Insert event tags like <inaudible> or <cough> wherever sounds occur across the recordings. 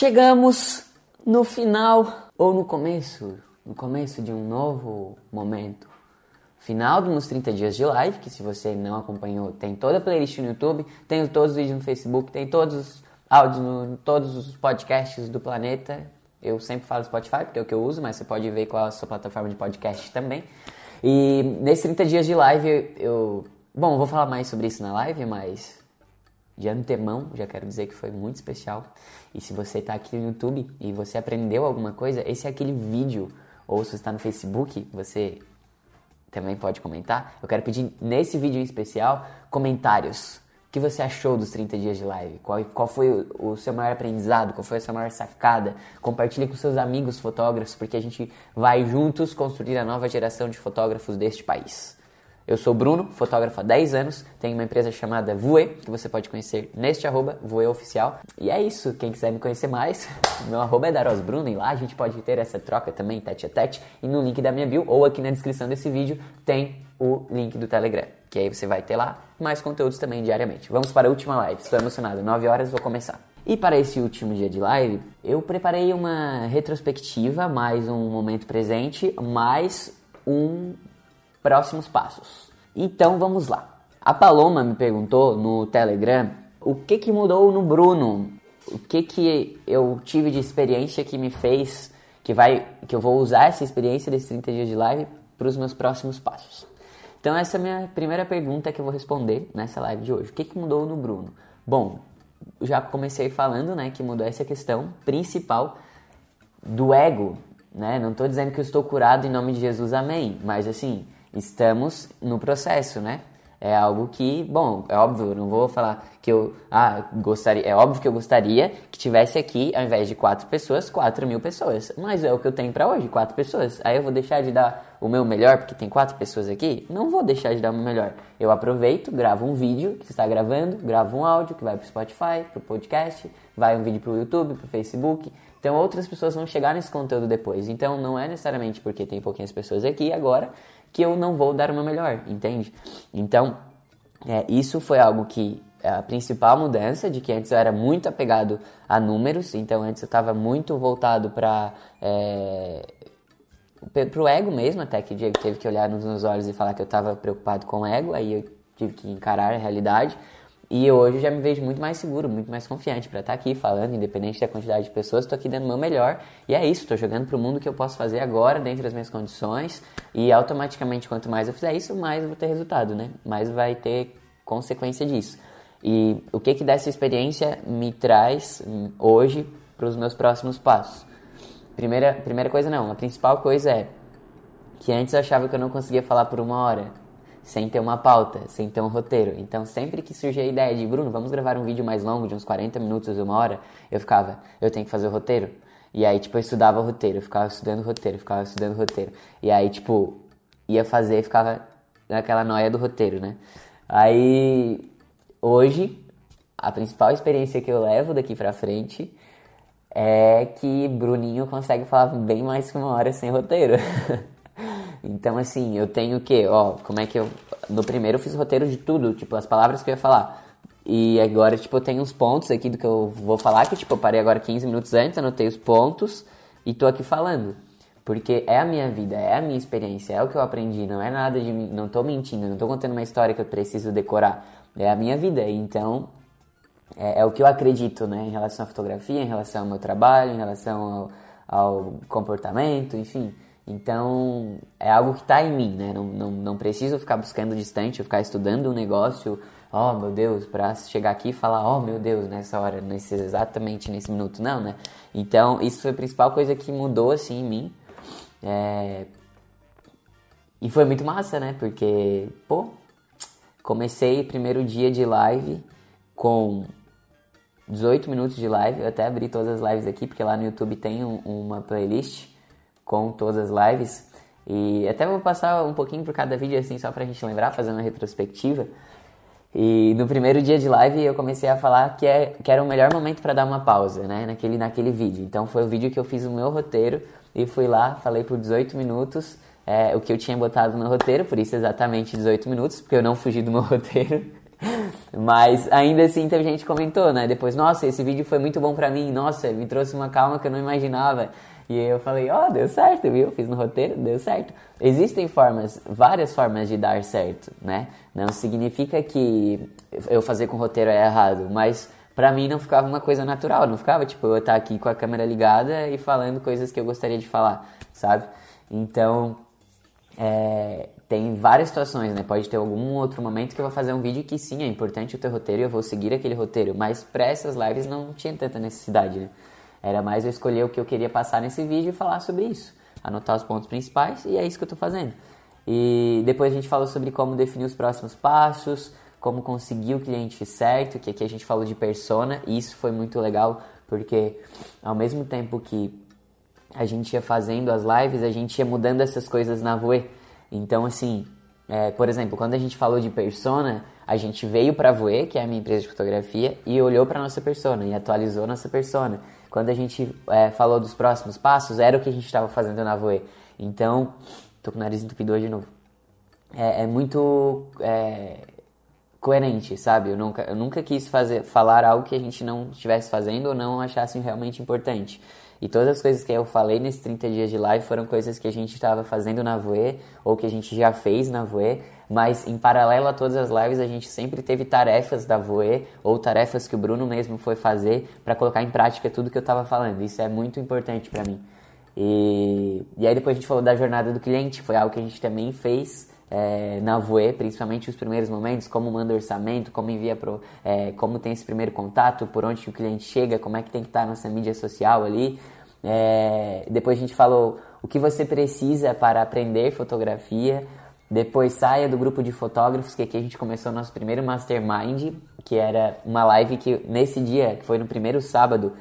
Chegamos no final ou no começo, no começo de um novo momento. Final dos 30 dias de live, que se você não acompanhou, tem toda a playlist no YouTube, tem todos os vídeos no Facebook, tem todos os áudios no todos os podcasts do planeta. Eu sempre falo Spotify, porque é o que eu uso, mas você pode ver qual é a sua plataforma de podcast também. E nesses 30 dias de live, eu. Bom, vou falar mais sobre isso na live, mas de antemão já quero dizer que foi muito especial. E se você está aqui no YouTube e você aprendeu alguma coisa, esse é aquele vídeo, ou se está no Facebook, você também pode comentar. Eu quero pedir nesse vídeo em especial comentários. O que você achou dos 30 dias de live? Qual, qual foi o, o, seu maior aprendizado? Qual foi a sua maior sacada? Compartilhe com seus amigos fotógrafos, porque a gente vai juntos construir a nova geração de fotógrafos deste país. Eu sou Bruno, fotógrafo há 10 anos, tenho uma empresa chamada Voe, que você pode conhecer neste arroba, Voe Oficial. E é isso, quem quiser me conhecer mais, <laughs> meu arroba é Daros Bruno e lá a gente pode ter essa troca também, tete a tete. E no link da minha bio ou aqui na descrição desse vídeo tem o link do Telegram, que aí você vai ter lá mais conteúdos também diariamente. Vamos para a última live, estou emocionado, 9 horas vou começar. E para esse último dia de live, eu preparei uma retrospectiva, mais um momento presente, mais um próximos passos. Então vamos lá. A Paloma me perguntou no Telegram o que, que mudou no Bruno, o que, que eu tive de experiência que me fez, que vai, que eu vou usar essa experiência desses 30 dias de live para os meus próximos passos. Então essa é a minha primeira pergunta que eu vou responder nessa live de hoje. O que, que mudou no Bruno? Bom, já comecei falando, né, que mudou essa questão principal do ego, né? Não estou dizendo que eu estou curado em nome de Jesus, amém. Mas assim, estamos no processo, né? É algo que, bom, é óbvio, não vou falar que eu, ah, gostaria, é óbvio que eu gostaria que tivesse aqui, ao invés de quatro pessoas, quatro mil pessoas. Mas é o que eu tenho para hoje, quatro pessoas. Aí eu vou deixar de dar o meu melhor porque tem quatro pessoas aqui? Não vou deixar de dar o meu melhor. Eu aproveito, gravo um vídeo que está gravando, gravo um áudio que vai pro Spotify, pro podcast, vai um vídeo pro YouTube, pro Facebook. Então outras pessoas vão chegar nesse conteúdo depois. Então não é necessariamente porque tem pouquinhas pessoas aqui agora que eu não vou dar o meu melhor, entende? Então, é, isso foi algo que é a principal mudança de que antes eu era muito apegado a números, então antes eu estava muito voltado para é, pro ego mesmo, até que o Diego teve que olhar nos meus olhos e falar que eu estava preocupado com o ego, aí eu tive que encarar a realidade. E hoje eu já me vejo muito mais seguro, muito mais confiante para estar tá aqui falando, independente da quantidade de pessoas, estou aqui dando o meu melhor. E é isso, estou jogando para o mundo que eu posso fazer agora, dentro das minhas condições. E automaticamente, quanto mais eu fizer isso, mais eu vou ter resultado, né? Mais vai ter consequência disso. E o que que dessa experiência me traz hum, hoje para os meus próximos passos? Primeira, primeira coisa não, a principal coisa é que antes eu achava que eu não conseguia falar por uma hora sem ter uma pauta, sem ter um roteiro. Então, sempre que surgia a ideia de Bruno, vamos gravar um vídeo mais longo, de uns 40 minutos, uma hora, eu ficava, eu tenho que fazer o roteiro. E aí, tipo, eu estudava o roteiro, eu ficava estudando o roteiro, ficava estudando o roteiro. E aí, tipo, ia fazer e ficava naquela noia do roteiro, né? Aí, hoje, a principal experiência que eu levo daqui pra frente é que Bruninho consegue falar bem mais que uma hora sem roteiro. <laughs> Então, assim, eu tenho o quê? Ó, como é que eu. No primeiro eu fiz roteiro de tudo, tipo, as palavras que eu ia falar. E agora, tipo, eu tenho uns pontos aqui do que eu vou falar, que, tipo, eu parei agora 15 minutos antes, anotei os pontos e tô aqui falando. Porque é a minha vida, é a minha experiência, é o que eu aprendi, não é nada de. Não tô mentindo, não tô contando uma história que eu preciso decorar. É a minha vida, então. É, é o que eu acredito, né? Em relação à fotografia, em relação ao meu trabalho, em relação ao, ao comportamento, enfim. Então, é algo que está em mim, né? Não, não, não preciso ficar buscando distante, ficar estudando um negócio, oh meu Deus, para chegar aqui e falar, oh meu Deus, nessa hora, nesse, exatamente nesse minuto, não, né? Então, isso foi a principal coisa que mudou, assim, em mim. É... E foi muito massa, né? Porque, pô, comecei primeiro dia de live com 18 minutos de live. Eu até abri todas as lives aqui, porque lá no YouTube tem um, uma playlist com todas as lives. E até vou passar um pouquinho por cada vídeo assim, só pra gente lembrar, fazendo uma retrospectiva. E no primeiro dia de live eu comecei a falar que, é, que era o melhor momento para dar uma pausa, né, naquele, naquele vídeo. Então foi o vídeo que eu fiz o meu roteiro e fui lá, falei por 18 minutos é, o que eu tinha botado no roteiro, por isso exatamente 18 minutos, porque eu não fugi do meu <laughs> roteiro. Mas ainda assim teve gente comentou, né? Depois, nossa, esse vídeo foi muito bom pra mim, nossa, me trouxe uma calma que eu não imaginava. E eu falei, ó, oh, deu certo, viu? Fiz no roteiro, deu certo. Existem formas, várias formas de dar certo, né? Não significa que eu fazer com o roteiro é errado, mas pra mim não ficava uma coisa natural, não ficava tipo eu estar aqui com a câmera ligada e falando coisas que eu gostaria de falar, sabe? Então, é, tem várias situações, né? Pode ter algum outro momento que eu vou fazer um vídeo que sim, é importante o teu roteiro e eu vou seguir aquele roteiro, mas para essas lives não tinha tanta necessidade, né? Era mais eu escolher o que eu queria passar nesse vídeo e falar sobre isso, anotar os pontos principais e é isso que eu tô fazendo. E depois a gente falou sobre como definir os próximos passos, como conseguir o cliente certo, que aqui a gente falou de persona, e isso foi muito legal, porque ao mesmo tempo que a gente ia fazendo as lives, a gente ia mudando essas coisas na Voe. Então, assim, é, por exemplo, quando a gente falou de persona, a gente veio para a Voe, que é a minha empresa de fotografia, e olhou para nossa persona e atualizou nossa persona. Quando a gente é, falou dos próximos passos, era o que a gente estava fazendo na Voe. Então, tô com o nariz entupido hoje de novo. É, é muito é, coerente, sabe? Eu nunca, eu nunca quis fazer, falar algo que a gente não estivesse fazendo ou não achasse realmente importante. E todas as coisas que eu falei nesses 30 dias de live foram coisas que a gente estava fazendo na Voe ou que a gente já fez na Voe, mas em paralelo a todas as lives a gente sempre teve tarefas da Voe ou tarefas que o Bruno mesmo foi fazer para colocar em prática tudo que eu estava falando. Isso é muito importante para mim. E, e aí depois a gente falou da jornada do cliente, foi algo que a gente também fez é, na Voe, principalmente os primeiros momentos, como manda orçamento, como envia pro, é, como tem esse primeiro contato, por onde o cliente chega, como é que tem que estar nessa mídia social ali. É, depois a gente falou o que você precisa para aprender fotografia. Depois saia do grupo de fotógrafos, que aqui a gente começou nosso primeiro mastermind, que era uma live que nesse dia, que foi no primeiro sábado,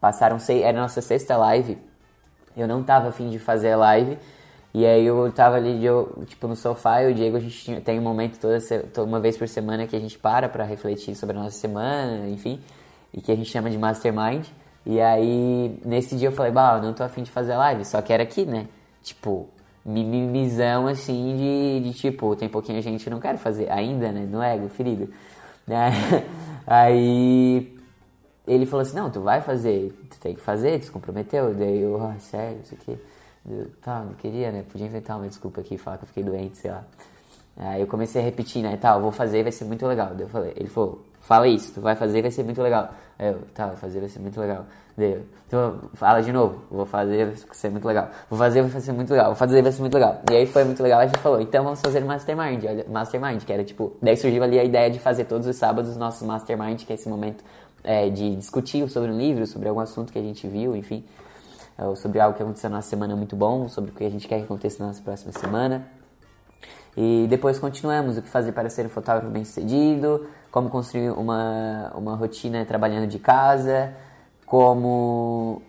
passaram seis, era a nossa sexta live. Eu não tava afim de fazer live, e aí eu tava ali, tipo, no sofá e o Diego, a gente tinha, tem um momento toda, toda uma vez por semana que a gente para para refletir sobre a nossa semana, enfim, e que a gente chama de Mastermind. E aí, nesse dia eu falei, bah, eu não tô afim de fazer live, só que era aqui, né? Tipo, mimimizão assim de, de tipo, tem pouquinho gente que não quer fazer ainda, né? No ego, ferido. <laughs> Aí ele falou assim, não, tu vai fazer, tu tem que fazer, tu se comprometeu. Daí eu, ah, sério, isso aqui. Tá, não queria, né? Podia inventar uma desculpa aqui, falar que eu fiquei doente, sei lá. Aí eu comecei a repetir, né? Tá, eu vou fazer, vai ser muito legal. Daí eu falei, ele falou, fala isso, tu vai fazer, vai ser muito legal. Aí eu, tá, vou fazer, vai ser muito legal. Daí eu, então, fala de novo, vou fazer, vai ser muito legal. Vou fazer, vai ser muito legal. Vou fazer, vai ser muito legal. E aí foi muito legal, a gente falou, então vamos fazer mastermind, olha, mastermind, que era tipo, daí surgiu ali a ideia de fazer todos os sábados nossos mastermind, que é esse momento é, de discutir sobre um livro, sobre algum assunto que a gente viu, enfim. É, sobre algo que aconteceu na semana muito bom, sobre o que a gente quer que aconteça na próxima semana. E depois continuamos o que fazer para ser um fotógrafo bem sucedido, como construir uma, uma rotina trabalhando de casa, como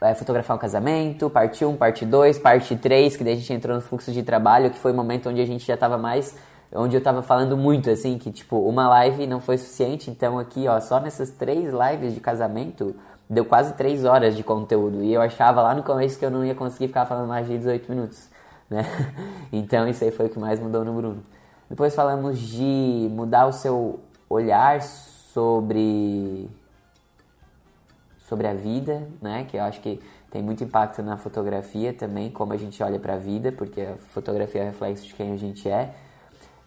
é, fotografar um casamento, parte 1, parte 2, parte 3, que daí a gente entrou no fluxo de trabalho, que foi o momento onde a gente já estava mais, onde eu estava falando muito, assim, que tipo, uma live não foi suficiente, então aqui, ó, só nessas três lives de casamento, deu quase 3 horas de conteúdo. E eu achava lá no começo que eu não ia conseguir ficar falando mais de 18 minutos. Né? <laughs> Então isso aí foi o que mais mudou no Bruno. Depois falamos de mudar o seu olhar sobre sobre a vida, né? Que eu acho que tem muito impacto na fotografia também, como a gente olha para a vida, porque a fotografia é reflexo de quem a gente é.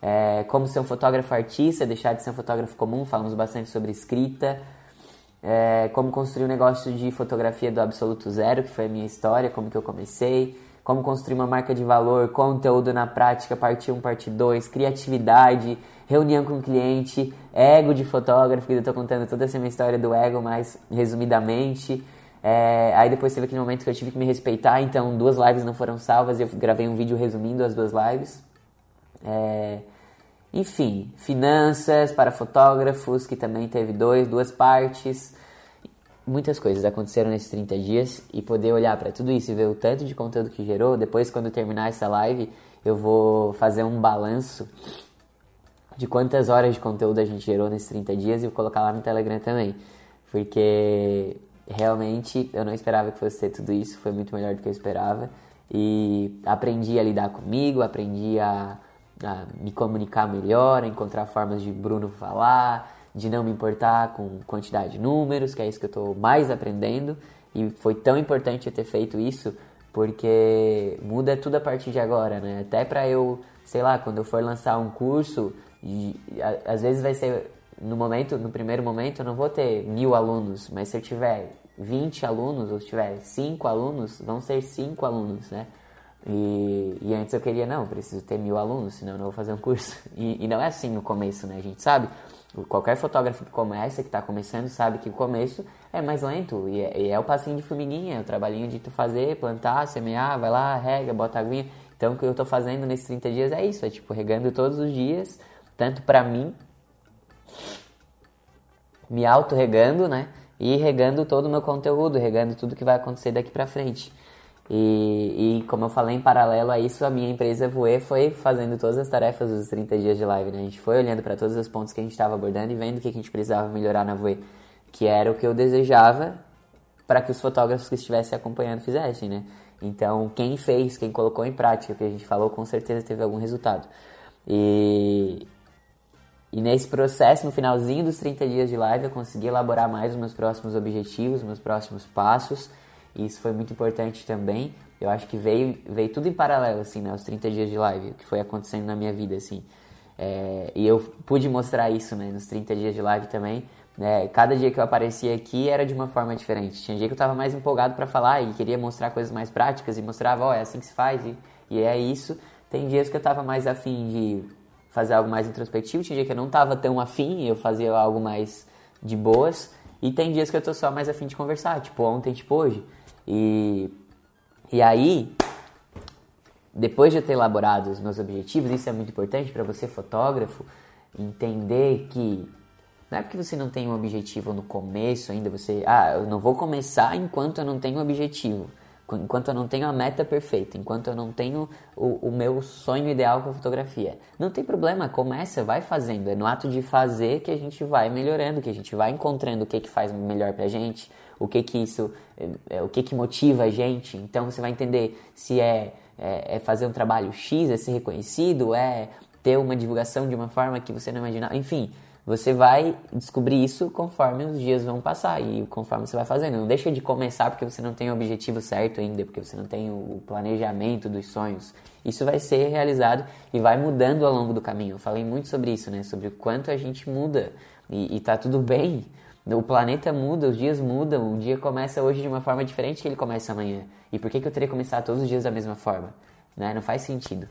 é. Como ser um fotógrafo artista, deixar de ser um fotógrafo comum, falamos bastante sobre escrita, é, como construir um negócio de fotografia do absoluto zero, que foi a minha história, como que eu comecei, como construir uma marca de valor, conteúdo na prática, parte 1, parte 2, criatividade, reunião com o cliente, ego de fotógrafo, que eu estou contando toda essa minha história do ego, mais resumidamente. É, aí depois teve aquele momento que eu tive que me respeitar, então duas lives não foram salvas e eu gravei um vídeo resumindo as duas lives. É, enfim, finanças para fotógrafos, que também teve dois, duas partes. Muitas coisas aconteceram nesses 30 dias e poder olhar para tudo isso e ver o tanto de conteúdo que gerou. Depois, quando terminar essa live, eu vou fazer um balanço de quantas horas de conteúdo a gente gerou nesses 30 dias e vou colocar lá no Telegram também. Porque realmente eu não esperava que fosse ser tudo isso, foi muito melhor do que eu esperava. E aprendi a lidar comigo, aprendi a a me comunicar melhor, a encontrar formas de Bruno falar, de não me importar com quantidade de números, que é isso que eu estou mais aprendendo. E foi tão importante eu ter feito isso, porque muda tudo a partir de agora, né? Até para eu, sei lá, quando eu for lançar um curso, e, a, às vezes vai ser no momento, no primeiro momento, eu não vou ter mil alunos, mas se eu tiver 20 alunos ou se tiver 5 alunos, vão ser 5 alunos, né? E, e, antes eu queria, não, preciso ter mil alunos, senão eu não vou fazer um curso. <laughs> E, e não é assim no começo, né? A gente sabe, qualquer fotógrafo que começa, que está começando, sabe que o começo é mais lento. E é, e é, o passinho de formiguinha, é o trabalhinho de tu fazer, plantar, semear, vai lá, rega, bota aguinha. Então o que eu estou fazendo nesses 30 dias é isso, é tipo regando todos os dias, tanto para mim, me auto-regando, né? E regando todo o meu conteúdo, regando tudo que vai acontecer daqui para frente. E, e, como eu falei, em paralelo a isso, a minha empresa Voe foi fazendo todas as tarefas dos 30 dias de live, né? A gente foi olhando para todos os pontos que a gente estava abordando e vendo o que a gente precisava melhorar na Voe, que era o que eu desejava para que os fotógrafos que estivessem acompanhando fizessem, né? Então, quem fez, quem colocou em prática o que a gente falou, com certeza teve algum resultado. E, e nesse processo, no finalzinho dos 30 dias de live, eu consegui elaborar mais os meus próximos objetivos, meus próximos passos e isso foi muito importante também. Eu acho que veio, veio tudo em paralelo, assim, né? Os 30 dias de live, o que foi acontecendo na minha vida, assim. É, e eu pude mostrar isso, né? Nos 30 dias de live também. Né? Cada dia que eu aparecia aqui era de uma forma diferente. Tinha dia que eu estava mais empolgado para falar e queria mostrar coisas mais práticas e mostrava, ó, oh, é assim que se faz e, e é isso. Tem dias que eu estava mais afim de fazer algo mais introspectivo, tinha dia que eu não estava tão afim eu fazia algo mais de boas. E tem dias que eu tô só mais afim de conversar, tipo ontem, tipo hoje. E, e aí, depois de eu ter elaborado os meus objetivos, isso é muito importante para você, fotógrafo, entender que não é porque você não tem um objetivo no começo ainda, você, ah, eu não vou começar enquanto eu não tenho um objetivo, enquanto eu não tenho a meta perfeita, enquanto eu não tenho o, o meu sonho ideal com a fotografia. Não tem problema, começa, vai fazendo. É no ato de fazer que a gente vai melhorando, que a gente vai encontrando o que, que faz melhor pra gente, o que que isso, é, é, o que que motiva a gente. Então você vai entender se é, é, é, fazer um trabalho X, é ser reconhecido, é ter uma divulgação de uma forma que você não imaginava. Enfim, você vai descobrir isso conforme os dias vão passar e conforme você vai fazendo. Não deixa de começar porque você não tem o objetivo certo ainda, porque você não tem o planejamento dos sonhos. Isso vai ser realizado e vai mudando ao longo do caminho. Eu falei muito sobre isso, né? Sobre o quanto a gente muda e, e tá tudo bem o planeta muda, os dias mudam, o dia começa hoje de uma forma diferente que ele começa amanhã. E por que, que eu teria que começar todos os dias da mesma forma? Né? Não faz sentido.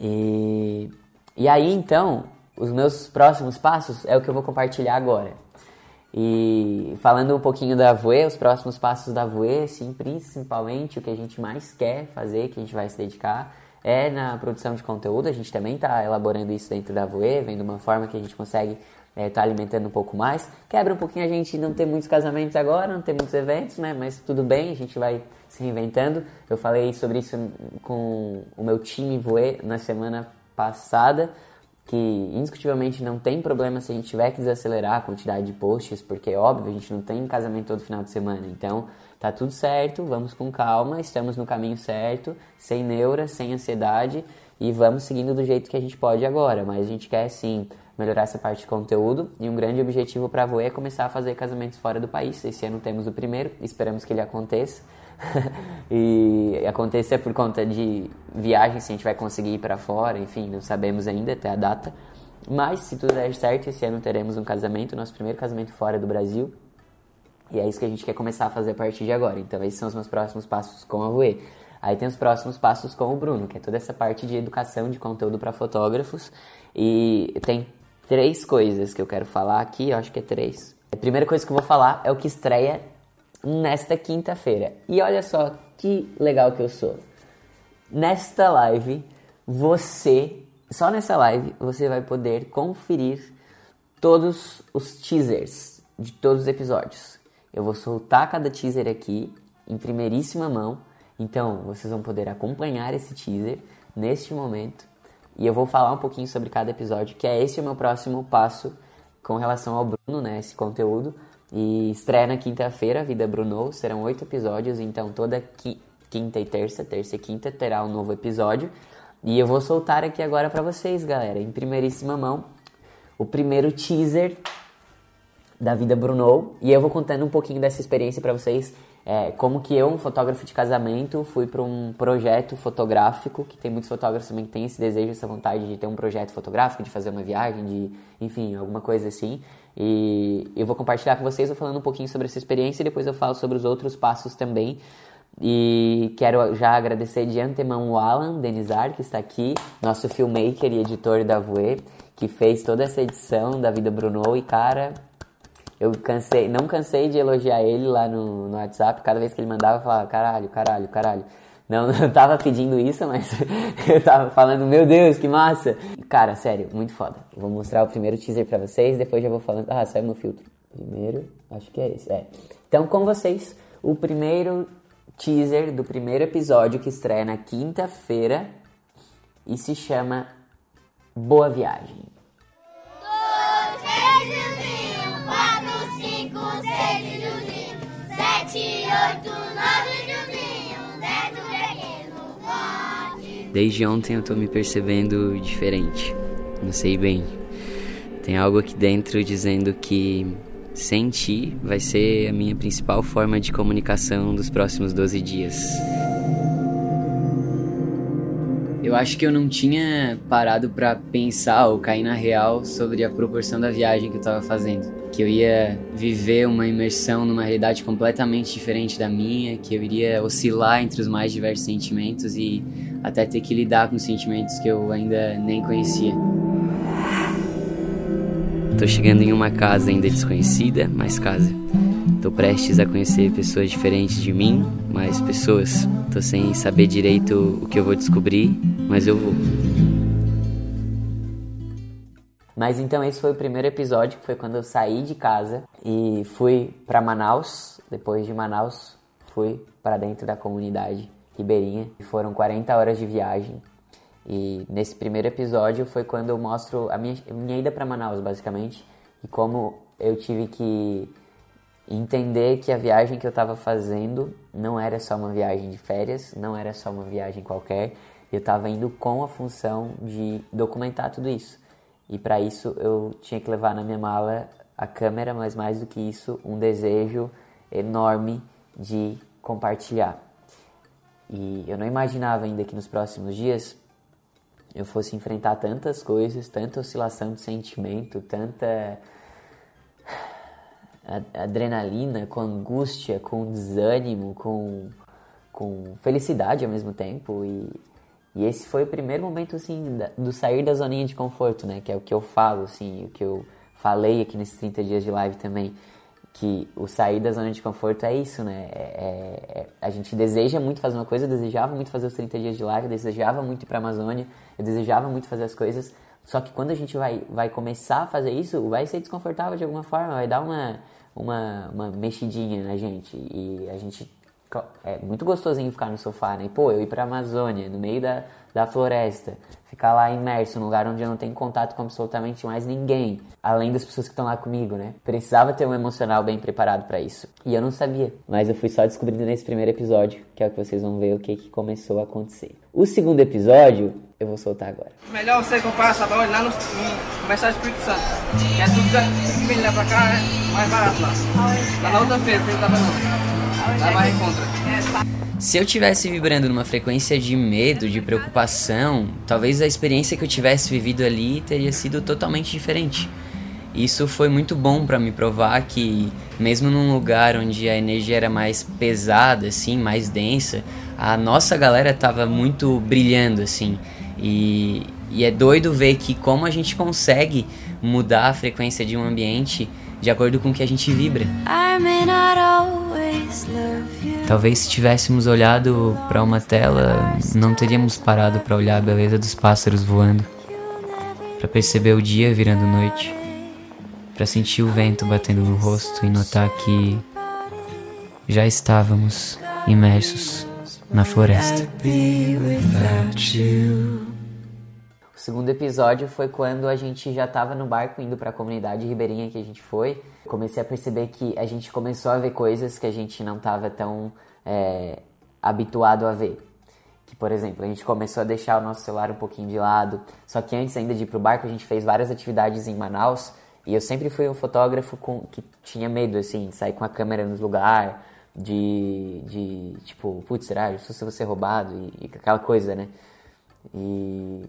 E, e aí então, os meus próximos passos é o que eu vou compartilhar agora. E falando um pouquinho da Voe, os próximos passos da Voe, sim, principalmente o que a gente mais quer fazer, que a gente vai se dedicar, é na produção de conteúdo. A gente também está elaborando isso dentro da Voe, vendo uma forma que a gente consegue é, tá alimentando um pouco mais. Quebra um pouquinho a gente não ter muitos casamentos agora, não ter muitos eventos, né? Mas tudo bem, a gente vai se reinventando. Eu falei sobre isso com o meu time Voe na semana passada, que indiscutivelmente não tem problema se a gente tiver que desacelerar a quantidade de posts, porque óbvio, a gente não tem casamento todo final de semana. Então, tá tudo certo, vamos com calma, estamos no caminho certo, sem neura, sem ansiedade e vamos seguindo do jeito que a gente pode agora. Mas a gente quer sim melhorar essa parte de conteúdo. E um grande objetivo para a Voe é começar a fazer casamentos fora do país. Esse ano temos o primeiro, esperamos que ele aconteça. <laughs> e aconteça por conta de viagens, se a gente vai conseguir ir para fora, enfim, não sabemos ainda até a data. Mas se tudo der certo, esse ano teremos um casamento, nosso primeiro casamento fora do Brasil. E é isso que a gente quer começar a fazer a partir de agora. Então, esses são os meus próximos passos com a Voe. Aí tem os próximos passos com o Bruno, que é toda essa parte de educação de conteúdo para fotógrafos. E tem três coisas que eu quero falar aqui, eu acho que é três. A primeira coisa que eu vou falar é o que estreia nesta quinta-feira. E olha só que legal que eu sou. Nesta live, você, só nessa live, você vai poder conferir todos os teasers de todos os episódios. Eu vou soltar cada teaser aqui em primeiríssima mão, então vocês vão poder acompanhar esse teaser neste momento e eu vou falar um pouquinho sobre cada episódio, que é esse o meu próximo passo com relação ao Bruno, né? Esse conteúdo. E estreia na quinta-feira, Vida Bruno. Serão oito episódios, então toda qui quinta e terça, terça e quinta, terá um novo episódio. E eu vou soltar aqui agora para vocês, galera, em primeiríssima mão, o primeiro teaser da vida Bruno. E eu vou contando um pouquinho dessa experiência para vocês. É, como que eu, um fotógrafo de casamento, fui para um projeto fotográfico, que tem muitos fotógrafos também que têm esse desejo, essa vontade de ter um projeto fotográfico, de fazer uma viagem, de, enfim, alguma coisa assim. E eu vou compartilhar com vocês, vou falando um pouquinho sobre essa experiência e depois eu falo sobre os outros passos também. E quero já agradecer de antemão o Alan Denizar, que está aqui, nosso filmmaker e editor da Voe, que fez toda essa edição da Vida Bruno. E cara, eu cansei, não cansei de elogiar ele lá no, no WhatsApp. Cada vez que ele mandava, eu falava caralho, caralho, caralho. Não, <laughs> não tava pedindo isso, mas <laughs> eu tava falando, meu Deus, que massa! Cara, sério, muito foda. Vou mostrar o primeiro teaser pra vocês, depois já vou falando. Ah, saiu meu filtro. Primeiro, acho que é esse. É. Então, com vocês, o primeiro teaser do primeiro episódio que estreia na quinta-feira e se chama Boa Viagem. Oito, nove, Juzinho, dez, pequeno, pode. Desde ontem eu tô me percebendo diferente. Não sei bem. Tem algo aqui dentro dizendo que sentir vai ser a minha principal forma de comunicação dos próximos 12 dias. Eu acho que eu não tinha parado para pensar ou cair na real sobre a proporção da viagem que eu tava fazendo. Que eu ia viver uma imersão numa realidade completamente diferente da minha, que eu iria oscilar entre os mais diversos sentimentos e até ter que lidar com sentimentos que eu ainda nem conhecia. Tô chegando em uma casa ainda desconhecida, mas casa. Tô prestes a conhecer pessoas diferentes de mim, mais pessoas. Tô sem saber direito o que eu vou descobrir, mas eu vou. Mas então esse foi o primeiro episódio, que foi quando eu saí de casa e fui para Manaus. Depois de Manaus, fui para dentro da comunidade ribeirinha. Foram 40 horas de viagem. E nesse primeiro episódio foi quando eu mostro a minha, minha ida para Manaus, basicamente, e como eu tive que entender que a viagem que eu estava fazendo não era só uma viagem de férias, não era só uma viagem qualquer, eu estava indo com a função de documentar tudo isso. E para isso eu tinha que levar na minha mala a câmera, mas mais do que isso, um desejo enorme de compartilhar. E eu não imaginava ainda que nos próximos dias eu fosse enfrentar tantas coisas, tanta oscilação de sentimento, tanta adrenalina, com angústia, com desânimo, com, com felicidade ao mesmo tempo. E, e esse foi o primeiro momento, assim, do sair da zoninha de conforto, né? Que é o que eu falo, assim, o que eu falei aqui nesses 30 dias de live também. Que o sair da zona de conforto é isso, né? É, é, é, a gente deseja muito fazer uma coisa, eu desejava muito fazer os 30 dias de live, eu desejava muito ir pra Amazônia, eu desejava muito fazer as coisas, só que quando a gente vai, vai começar a fazer isso, vai ser desconfortável de alguma forma, vai dar uma, uma, uma mexidinha na gente. E a gente. É muito gostosinho ficar no sofá, né? Pô, eu ir pra Amazônia, no meio da, da floresta, ficar lá imerso, num lugar onde eu não tenho contato com absolutamente mais ninguém, além das pessoas que estão lá comigo, né? Precisava ter um emocional bem preparado para isso. E eu não sabia, mas eu fui só descobrindo nesse primeiro episódio, que é o que vocês vão ver o que, que começou a acontecer. O segundo episódio eu vou soltar agora. Melhor você comprar lá no, no Espírito Santo. É tudo que vem lá pra cá é mais barato lá. Na outra feira, você não Lá encontra. Se eu tivesse vibrando numa frequência de medo, de preocupação, talvez a experiência que eu tivesse vivido ali teria sido totalmente diferente. Isso foi muito bom para me provar que, mesmo num lugar onde a energia era mais pesada, assim, mais densa, a nossa galera tava muito brilhando, assim. E, e é doido ver que como a gente consegue mudar a frequência de um ambiente de acordo com o que a gente vibra. Talvez se tivéssemos olhado para uma tela, não teríamos parado para olhar a beleza dos pássaros voando, para perceber o dia virando noite, para sentir o vento batendo no rosto e notar que já estávamos imersos na floresta. O segundo episódio foi quando a gente já estava no barco indo para a comunidade ribeirinha que a gente foi. Comecei a perceber que a gente começou a ver coisas que a gente não estava tão é, habituado a ver. Que, por exemplo, a gente começou a deixar o nosso celular um pouquinho de lado. Só que antes ainda de ir pro barco, a gente fez várias atividades em Manaus. E eu sempre fui um fotógrafo com, que tinha medo, assim, de sair com a câmera nos lugares, de, de tipo, putz, será? Se você roubado e, e aquela coisa, né? E,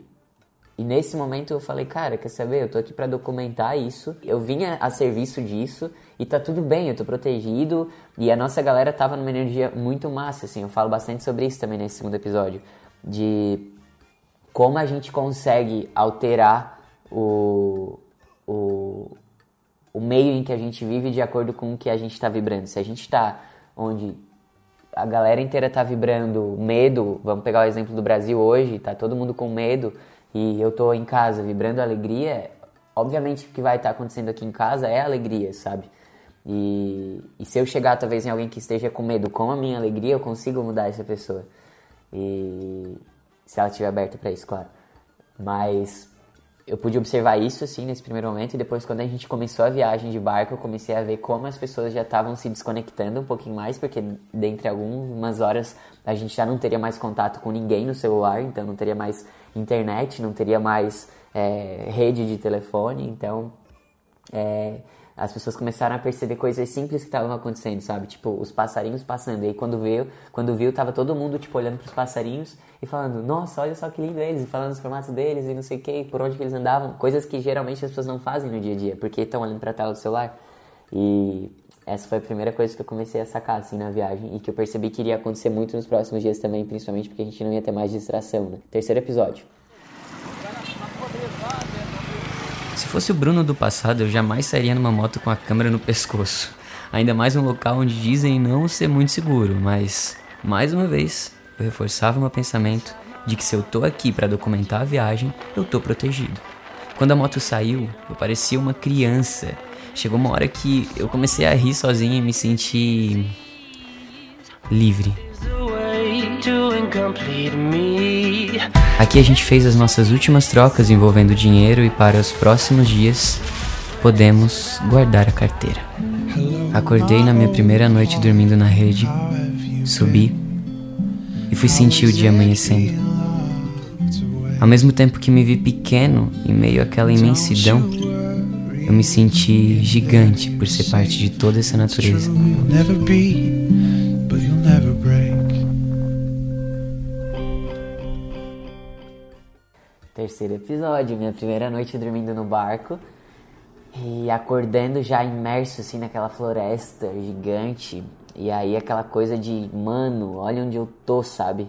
e nesse momento eu falei, cara, quer saber? Eu tô aqui para documentar isso. Eu vinha a serviço disso e tá tudo bem, eu tô protegido. E a nossa galera tava numa energia muito massa, assim. Eu falo bastante sobre isso também nesse segundo episódio. De como a gente consegue alterar o, o, o meio em que a gente vive de acordo com o que a gente está vibrando. Se a gente está onde a galera inteira está vibrando medo, vamos pegar o exemplo do Brasil hoje, tá todo mundo com medo e eu tô em casa vibrando alegria, obviamente o que vai estar tá acontecendo aqui em casa é alegria, sabe? E, e, se eu chegar talvez em alguém que esteja com medo com a minha alegria, eu consigo mudar essa pessoa. E se ela estiver aberta para isso, claro. Mas eu pude observar isso assim nesse primeiro momento e depois quando a gente começou a viagem de barco eu comecei a ver como as pessoas já estavam se desconectando um pouquinho mais porque dentre algumas horas a gente já não teria mais contato com ninguém no celular então não teria mais internet não teria mais é, rede de telefone então é, as pessoas começaram a perceber coisas simples que estavam acontecendo, sabe? Tipo, os passarinhos passando. E aí quando veio, quando viu, tava todo mundo, tipo, olhando pros passarinhos e falando, nossa, olha só que lindo eles, e falando os formatos deles e não sei o que, por onde que eles andavam. Coisas que geralmente as pessoas não fazem no dia a dia, porque estão olhando pra tela do celular. E essa foi a primeira coisa que eu comecei a sacar, assim, na viagem e que eu percebi que iria acontecer muito nos próximos dias também, principalmente porque a gente não ia ter mais distração, né? Terceiro episódio. Se fosse o Bruno do passado, eu jamais sairia numa moto com a câmera no pescoço. Ainda mais um local onde dizem não ser muito seguro, mas mais uma vez eu reforçava meu pensamento de que se eu tô aqui para documentar a viagem, eu tô protegido. Quando a moto saiu, eu parecia uma criança. Chegou uma hora que eu comecei a rir sozinho e me senti livre. Aqui a gente fez as nossas últimas trocas envolvendo dinheiro e para os próximos dias podemos guardar a carteira. Acordei na minha primeira noite dormindo na rede, subi e fui sentir o dia amanhecendo. Ao mesmo tempo que me vi pequeno em meio àquela imensidão, eu me senti gigante por ser parte de toda essa natureza. Terceiro episódio, minha primeira noite dormindo no barco e acordando já imerso assim naquela floresta gigante. E aí aquela coisa de, mano, olha onde eu tô, sabe?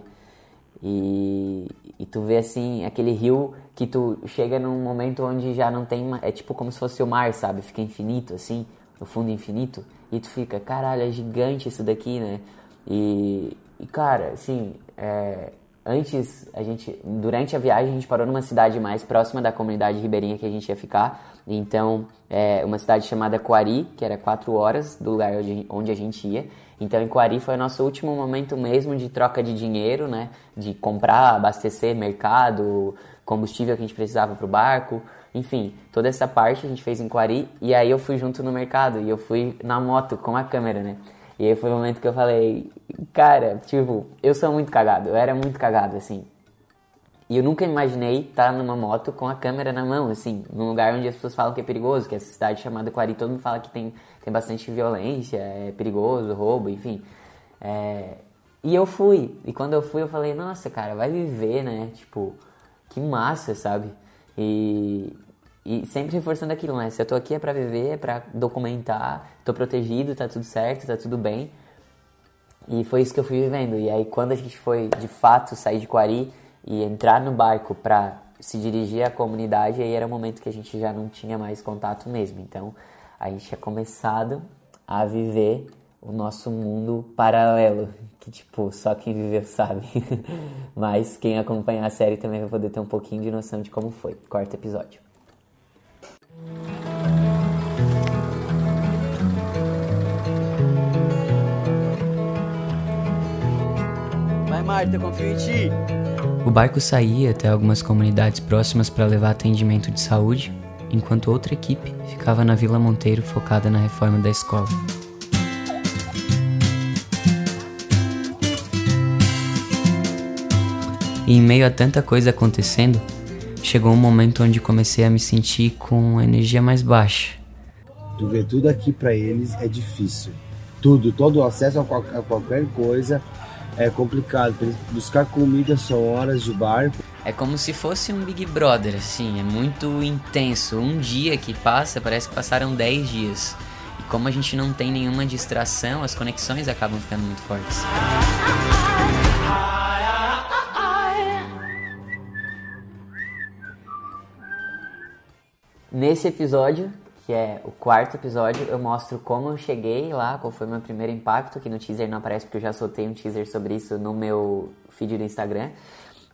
E, e tu vê assim aquele rio que tu chega num momento onde já não tem, é tipo como se fosse o mar, sabe? Fica infinito assim, o fundo infinito, e tu fica, caralho, é gigante isso daqui, né? E, e cara, assim, é, antes, a gente, durante a viagem, a gente parou numa cidade mais próxima da comunidade ribeirinha que a gente ia ficar. Então, é uma cidade chamada Coari, que era quatro horas do lugar onde a gente ia. Então, em Coari foi o nosso último momento mesmo de troca de dinheiro, né? De comprar, abastecer mercado, combustível que a gente precisava para o barco. Enfim, toda essa parte a gente fez em Coari. E aí eu fui junto no mercado e eu fui na moto com a câmera, né? E aí foi o momento que eu falei, cara, tipo, eu sou muito cagado, eu era muito cagado, assim. E eu nunca imaginei estar numa moto com a câmera na mão, assim, num lugar onde as pessoas falam que é perigoso, que é essa cidade chamada Quari, todo mundo fala que tem, tem bastante violência, é perigoso, roubo, enfim. É... E eu fui, e quando eu fui eu falei, nossa, cara, vai viver, né? Tipo, que massa, sabe? E, e sempre reforçando aquilo, né? Se eu tô aqui é pra viver, é pra documentar, tô protegido, tá tudo certo, tá tudo bem. E foi isso que eu fui vivendo. E aí quando a gente foi, de fato, sair de Quari e entrar no barco pra se dirigir à comunidade, aí era o momento que a gente já não tinha mais contato mesmo. Então a gente tinha começado a viver o nosso mundo paralelo, <laughs> que tipo, só quem viveu sabe. <laughs> Mas quem acompanhar a série também vai poder ter um pouquinho de noção de como foi. Quarto episódio. Vai, Marta, confio em ti. O barco saía até algumas comunidades próximas para levar atendimento de saúde, enquanto outra equipe ficava na Vila Monteiro focada na reforma da escola. E em meio a tanta coisa acontecendo, chegou um momento onde comecei a me sentir com energia mais baixa. Tu vê tudo aqui para eles é difícil. Tudo, todo o acesso a, qual, a qualquer coisa é complicado. Buscar comida são horas de barco. É como se fosse um Big Brother, assim, é muito intenso. Um dia que passa, parece que passaram 10 dias. E como a gente não tem nenhuma distração, as conexões acabam ficando muito fortes. Nesse episódio, que é o quarto episódio, eu mostro como eu cheguei lá, qual foi o meu primeiro impacto, que no teaser não aparece porque eu já soltei um teaser sobre isso no meu feed do Instagram.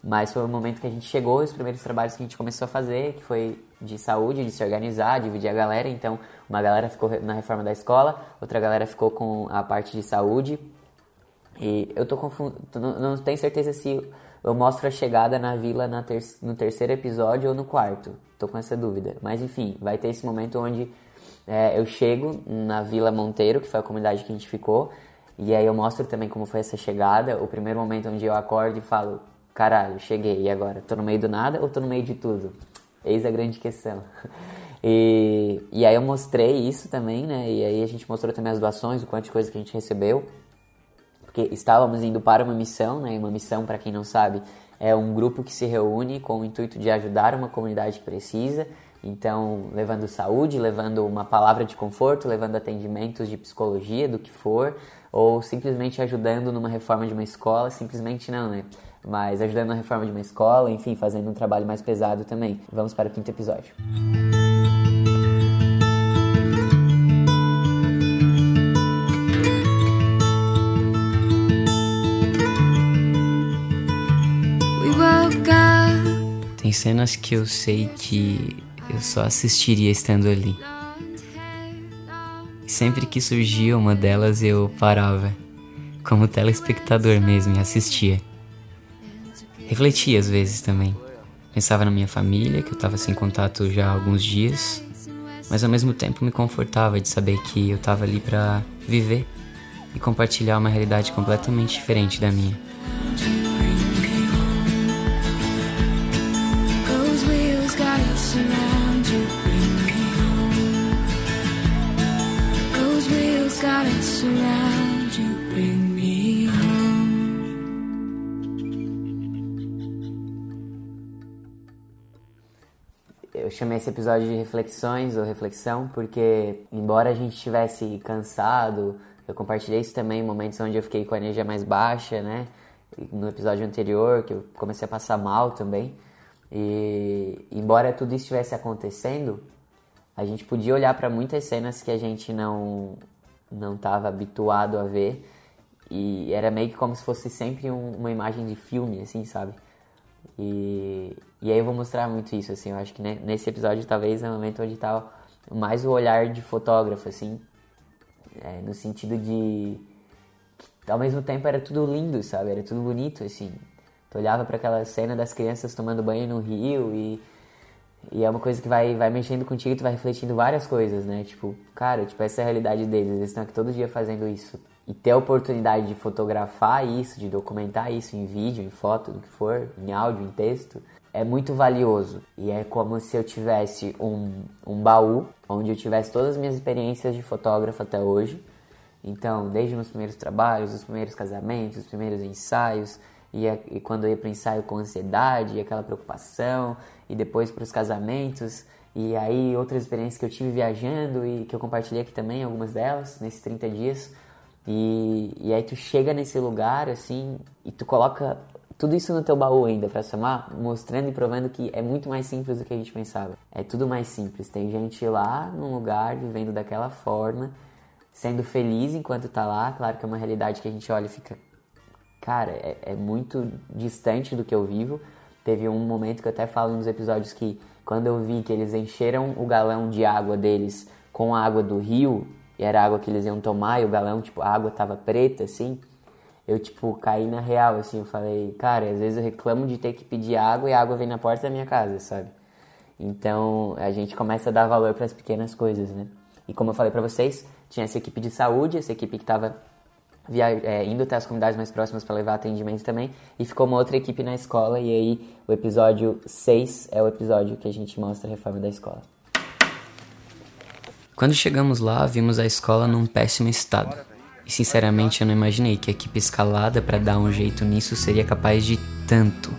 Mas foi o momento que a gente chegou, os primeiros trabalhos que a gente começou a fazer, que foi de saúde, de se organizar, dividir a galera. Então, uma galera ficou na reforma da escola, outra galera ficou com a parte de saúde. E eu tô confundindo, não, tenho certeza se eu mostro a chegada na vila na ter no terceiro episódio ou no quarto. Tô com essa dúvida. Mas enfim, vai ter esse momento onde é, eu chego na Vila Monteiro, que foi a comunidade que a gente ficou, e aí eu mostro também como foi essa chegada, o primeiro momento onde eu acordo e falo, caralho, cheguei, e agora? Tô no meio do nada ou tô no meio de tudo? Eis a grande questão. <laughs> E, e aí eu mostrei isso também, né? E aí a gente mostrou também as doações, o quanto de coisa que a gente recebeu. Porque estávamos indo para uma missão, né? Uma missão, para quem não sabe, é um grupo que se reúne com o intuito de ajudar uma comunidade que precisa. Então, levando saúde, levando uma palavra de conforto, levando atendimentos de psicologia, do que for, ou simplesmente ajudando numa reforma de uma escola, simplesmente não, né? Mas ajudando na reforma de uma escola, enfim, fazendo um trabalho mais pesado também. Vamos para o quinto episódio. Tem cenas que eu sei que eu só assistiria estando ali. Sempre que surgia uma delas eu parava, como telespectador mesmo, e assistia. Refletia às vezes também. Pensava na minha família, que eu estava sem contato já há alguns dias, mas ao mesmo tempo me confortava de saber que eu estava ali para viver e compartilhar uma realidade completamente diferente da minha. Chamei esse episódio de reflexões ou reflexão porque, embora a gente estivesse cansado, eu compartilhei isso também em momentos onde eu fiquei com a energia mais baixa, né? No episódio anterior, que eu comecei a passar mal também. E, embora tudo isso estivesse acontecendo, a gente podia olhar para muitas cenas que a gente não não estava habituado a ver e era meio que como se fosse sempre um, uma imagem de filme, assim, sabe? E, e aí eu vou mostrar muito isso, assim, eu acho que nesse episódio talvez é o momento onde tá mais o olhar de fotógrafo, assim, é, no sentido de que, ao mesmo tempo era tudo lindo, sabe? Era tudo bonito, assim. Tu olhava para aquela cena das crianças tomando banho no rio e e é uma coisa que vai, vai mexendo contigo e tu vai refletindo várias coisas, né? Tipo, cara, tipo, essa é a realidade deles. Eles estão aqui todo dia fazendo isso. E ter a oportunidade de fotografar isso, de documentar isso em vídeo, em foto, do que for, em áudio, em texto, é muito valioso. E é como se eu tivesse um, um baú onde eu tivesse todas as minhas experiências de fotógrafo até hoje. Então, desde meus primeiros trabalhos, os primeiros casamentos, os primeiros ensaios, e, e quando eu ia para o ensaio com ansiedade, e aquela preocupação, e depois para os casamentos, e aí outras experiências que eu tive viajando e que eu compartilhei aqui também, algumas delas, nesses 30 dias. E, e aí tu chega nesse lugar, assim, e tu coloca tudo isso no teu baú ainda para somar, mostrando e provando que é muito mais simples do que a gente pensava. É tudo mais simples. Tem gente lá num lugar vivendo daquela forma, sendo feliz enquanto tá lá. Claro que é uma realidade que a gente olha e fica, cara, é, é muito distante do que eu vivo. Teve um momento que eu até falo nos episódios que quando eu vi que eles encheram o galão de água deles com a água do rio, e era água que eles iam tomar, e o galão, tipo, a água tava preta, assim, eu, tipo, caí na real, assim, eu falei, cara, às vezes eu reclamo de ter que pedir água e a água vem na porta da minha casa, sabe? Então, a gente começa a dar valor para as pequenas coisas, né? E como eu falei para vocês, tinha essa equipe de saúde, essa equipe que tava via, é, indo até as comunidades mais próximas para levar atendimento também. E ficou uma outra equipe na escola. E aí, o episódio 6 é o episódio que a gente mostra a reforma da escola. Quando chegamos lá, vimos a escola num péssimo estado. E sinceramente eu não imaginei que a equipe escalada para dar um jeito nisso seria capaz de tanto.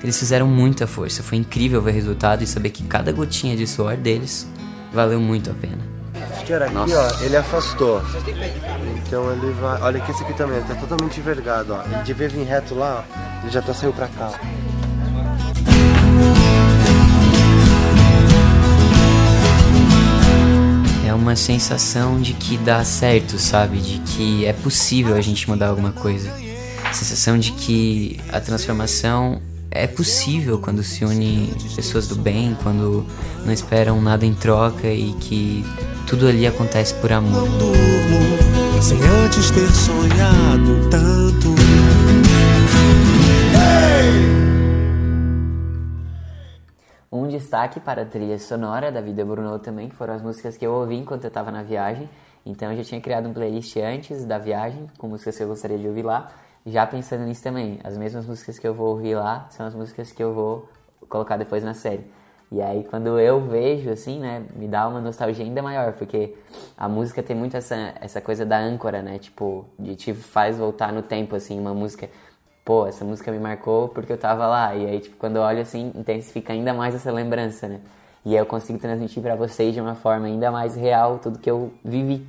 Eles fizeram muita força, foi incrível ver o resultado e saber que cada gotinha de suor deles valeu muito a pena. Acho que era aqui, ó, ele afastou. Então ele vai. Olha que esse aqui também, ele tá totalmente envergado, ó. Ele devia vir reto lá, ó. Ele já tá saiu pra cá. É uma sensação de que dá certo, sabe? De que é possível a gente mudar alguma coisa. Sensação de que a transformação é possível quando se une pessoas do bem, quando não esperam nada em troca e que tudo ali acontece por amor. durmo sem antes ter sonhado tanto. Um destaque para a trilha sonora da Vida Bruno também, que foram as músicas que eu ouvi enquanto eu estava na viagem. Então eu já tinha criado um playlist antes da viagem, com músicas que eu gostaria de ouvir lá. Já pensando nisso também, as mesmas músicas que eu vou ouvir lá são as músicas que eu vou colocar depois na série. E aí quando eu vejo, assim, né, me dá uma nostalgia ainda maior, porque a música tem muito essa, essa coisa da âncora, né, tipo, de te faz voltar no tempo, assim, uma música pô, essa música me marcou porque eu tava lá. E aí, tipo, quando eu olho assim, intensifica ainda mais essa lembrança, né? E aí eu consigo transmitir para vocês de uma forma ainda mais real tudo que eu vivi.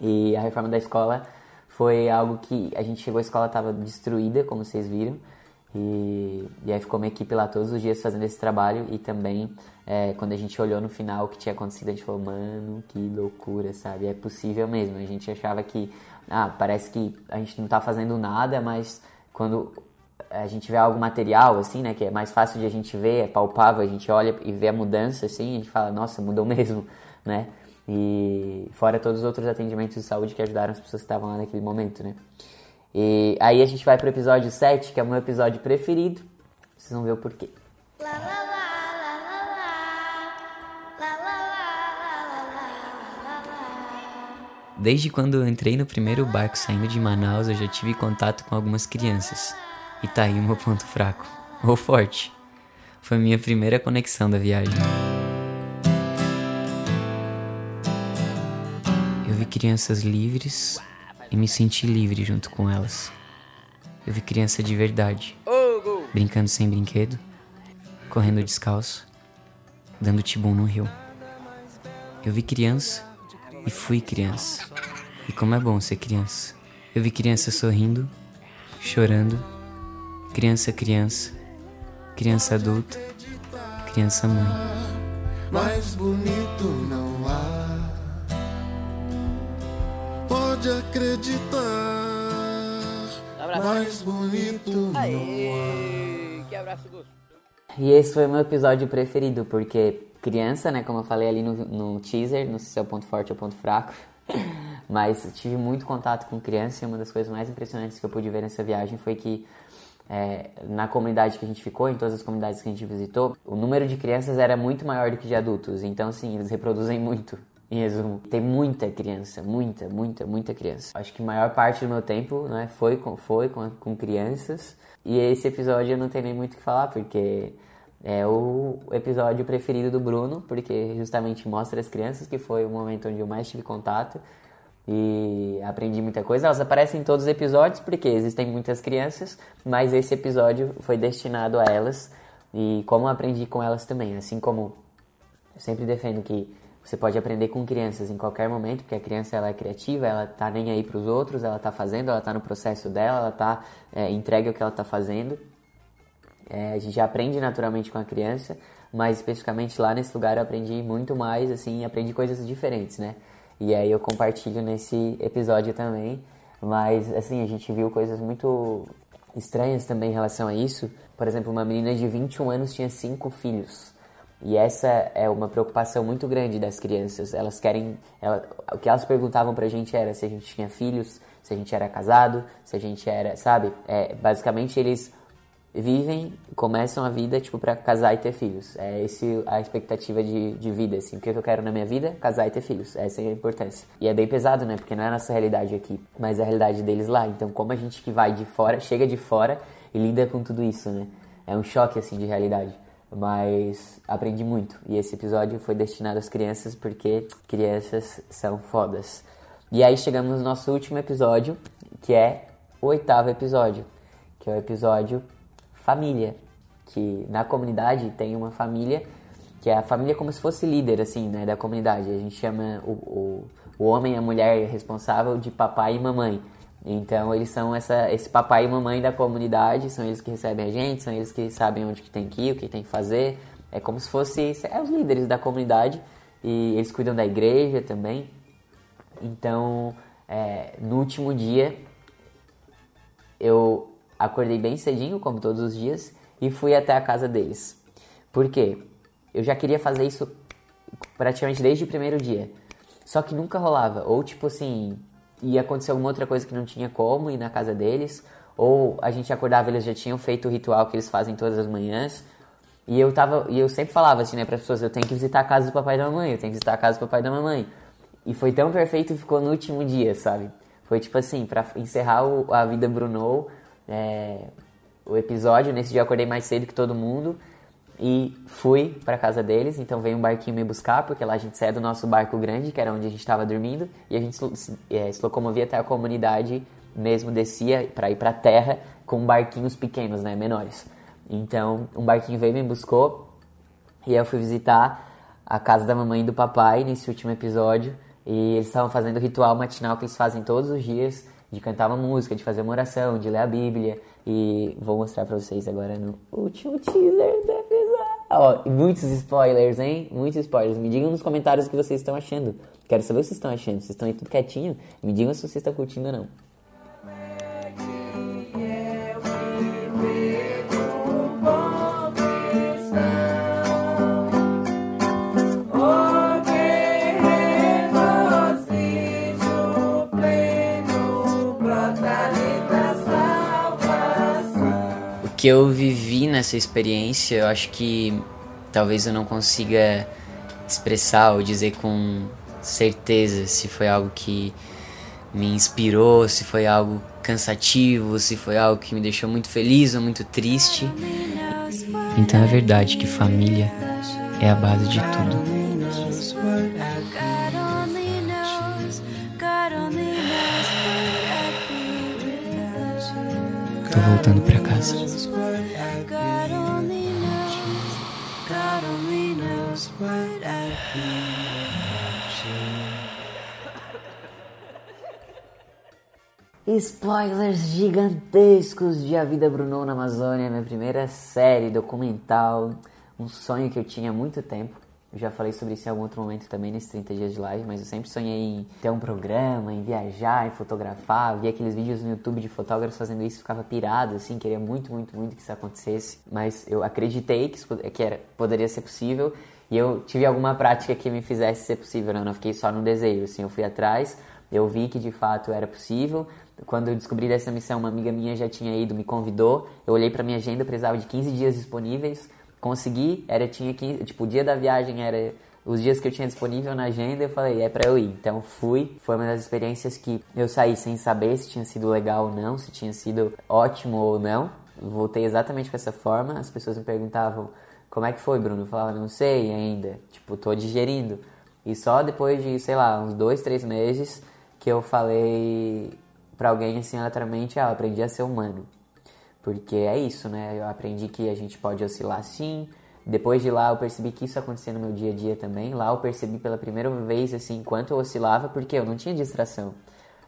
E a reforma da escola foi algo que a gente chegou, a escola estava destruída, como vocês viram. E, e aí ficou uma equipe lá todos os dias fazendo esse trabalho. E também, é, quando a gente olhou no final o que tinha acontecido, a gente falou, mano, que loucura, sabe? É possível mesmo. A gente achava que, ah, parece que a gente não tá fazendo nada, mas quando a gente vê algo material, assim, né, que é mais fácil de a gente ver, é palpável, a gente olha e vê a mudança, assim, a gente fala, nossa, mudou <laughs> mesmo, né? E fora todos os outros atendimentos de saúde que ajudaram as pessoas que estavam lá naquele momento, né? E aí a gente vai pro episódio 7, que é o meu episódio preferido. Vocês vão ver o porquê. La la la Desde quando entrei no primeiro barco saindo de Manaus, eu já tive contato com algumas crianças. E tá aí o meu ponto fraco. Ou forte. Foi minha primeira conexão da viagem. Eu vi crianças livres e me senti livre junto com elas. Eu vi criança de verdade, brincando sem brinquedo, correndo descalço, dando tibum no rio. Eu vi criança e fui criança. E como é bom ser criança. Eu vi criança sorrindo, chorando, criança criança, criança adulta, criança mãe. Mais bonito não há. Pode acreditar. Mais bonito não há. E esse foi o meu episódio preferido, porque criança, né, como eu falei ali no, no teaser, não sei se é o ponto forte ou o ponto fraco, <laughs> mas tive muito contato com criança e uma das coisas mais impressionantes que eu pude ver nessa viagem foi que é, na comunidade que a gente ficou, em todas as comunidades que a gente visitou, o número de crianças era muito maior do que de adultos, então assim, eles reproduzem muito. Em resumo, tem muita criança, muita, muita, muita criança. Acho que a maior parte do meu tempo né, foi, com, foi com, com crianças. E esse episódio eu não tenho nem muito o que falar, porque é o episódio preferido do Bruno, porque justamente mostra as crianças, que foi o momento onde eu mais tive contato e aprendi muita coisa. Elas aparecem em todos os episódios, porque existem muitas crianças, mas esse episódio foi destinado a elas e como aprendi com elas também. Assim como eu sempre defendo que você pode aprender com crianças em qualquer momento, porque a criança ela é criativa, ela tá nem aí para os outros, ela tá fazendo, ela tá no processo dela, ela tá é, entregue ao que ela tá fazendo. É, a gente aprende naturalmente com a criança, mas especificamente lá nesse lugar eu aprendi muito mais, assim, aprendi coisas diferentes, né? E aí eu compartilho nesse episódio também, mas assim, a gente viu coisas muito estranhas também em relação a isso. Por exemplo, uma menina de 21 anos tinha cinco filhos. E essa é uma preocupação muito grande das crianças. Elas querem. Ela, o que elas perguntavam pra gente era se a gente tinha filhos, se a gente era casado, se a gente era. Sabe? É, basicamente eles vivem, começam a vida, tipo, pra casar e ter filhos. É esse a expectativa de, de vida, assim. O que eu quero na minha vida? Casar e ter filhos. Essa é a importância. E é bem pesado, né? Porque não é a nossa realidade aqui, mas é a realidade deles lá. Então, como a gente que vai de fora, chega de fora e lida com tudo isso, né? É um choque, assim, de realidade. Mas aprendi muito. E esse episódio foi destinado às crianças porque crianças são fodas. E aí chegamos no nosso último episódio, que é o oitavo episódio, que é o episódio família. Que na comunidade tem uma família que é a família como se fosse líder, assim, né, da comunidade. A gente chama o, o, o homem e a mulher responsável de papai e mamãe. Então eles são essa, esse papai e mamãe da comunidade, são eles que recebem a gente, são eles que sabem onde que tem que ir, o que tem que fazer. É como se fosse é os líderes da comunidade e eles cuidam da igreja também. Então, é, no último dia, eu acordei bem cedinho, como todos os dias, e fui até a casa deles. Por quê? Eu já queria fazer isso praticamente desde o primeiro dia. Só que nunca rolava. Ou tipo assim, ia acontecer alguma outra coisa que não tinha como ir na casa deles. Ou a gente acordava, eles já tinham feito o ritual que eles fazem todas as manhãs. E eu tava, e eu sempre falava assim, né, para as pessoas, eu tenho que visitar a casa do papai e da mamãe, eu tenho que visitar a casa do papai e da mamãe. E foi tão perfeito ficou no último dia, sabe? Foi tipo assim, para encerrar o, a vida Bruno, é, o episódio, nesse dia eu acordei mais cedo que todo mundo e fui para casa deles. Então veio um barquinho me buscar, porque lá a gente saiu do nosso barco grande, que era onde a gente estava dormindo, e a gente se, é, se locomovia até a comunidade, mesmo descia para ir para terra com barquinhos pequenos, né, menores. Então um barquinho veio me buscou e eu fui visitar a casa da mamãe e do papai nesse último episódio. E eles estavam fazendo o ritual matinal que eles fazem todos os dias, de cantar uma música, de fazer uma oração, de ler a Bíblia. E vou mostrar pra vocês agora no último teaser do episódio. Ó, muitos spoilers, hein? Muitos spoilers. Me digam nos comentários o que vocês estão achando. Quero saber o que vocês estão achando. Vocês estão aí tudo quietinho? Me digam se vocês estão curtindo ou não. Eu vivi nessa experiência, eu acho que talvez eu não consiga expressar ou dizer com certeza se foi algo que me inspirou, se foi algo cansativo, se foi algo que me deixou muito feliz ou muito triste. Então é verdade que família é a base de tudo. God only knows, God Spoilers gigantescos de A Vida Bruno na Amazônia, minha primeira série documental, um sonho que eu tinha há muito tempo. Eu já falei sobre isso em algum outro momento também, nesses 30 dias de live, mas eu sempre sonhei em ter um programa, em viajar, em fotografar, via aqueles vídeos no YouTube de fotógrafos fazendo isso, ficava pirado, assim, queria muito, muito, muito que isso acontecesse, mas eu acreditei que isso que era, poderia ser possível e eu tive alguma prática que me fizesse ser possível, né? eu não fiquei só no desejo, assim, eu fui atrás, eu vi que de fato era possível. Quando eu descobri dessa missão, uma amiga minha já tinha ido, me convidou. Eu olhei pra minha agenda, precisava de 15 dias disponíveis. Consegui, era tinha 15, tipo, o dia da viagem era os dias que eu tinha disponível na agenda, eu falei, é pra eu ir. Então fui. Foi uma das experiências que eu saí sem saber se tinha sido legal ou não, se tinha sido ótimo ou não. Voltei exatamente com essa forma. As pessoas me perguntavam, como é que foi, Bruno? Eu falava, não sei ainda. Tipo, tô digerindo. E só depois de, sei lá, uns dois, três meses que eu falei pra alguém assim aleatoriamente, ah, eu aprendi a ser humano. Porque é isso, né? Eu aprendi que a gente pode oscilar sim. Depois de lá eu percebi que isso acontecia no meu dia a dia também. Lá eu percebi pela primeira vez, assim, enquanto eu oscilava, porque eu não tinha distração.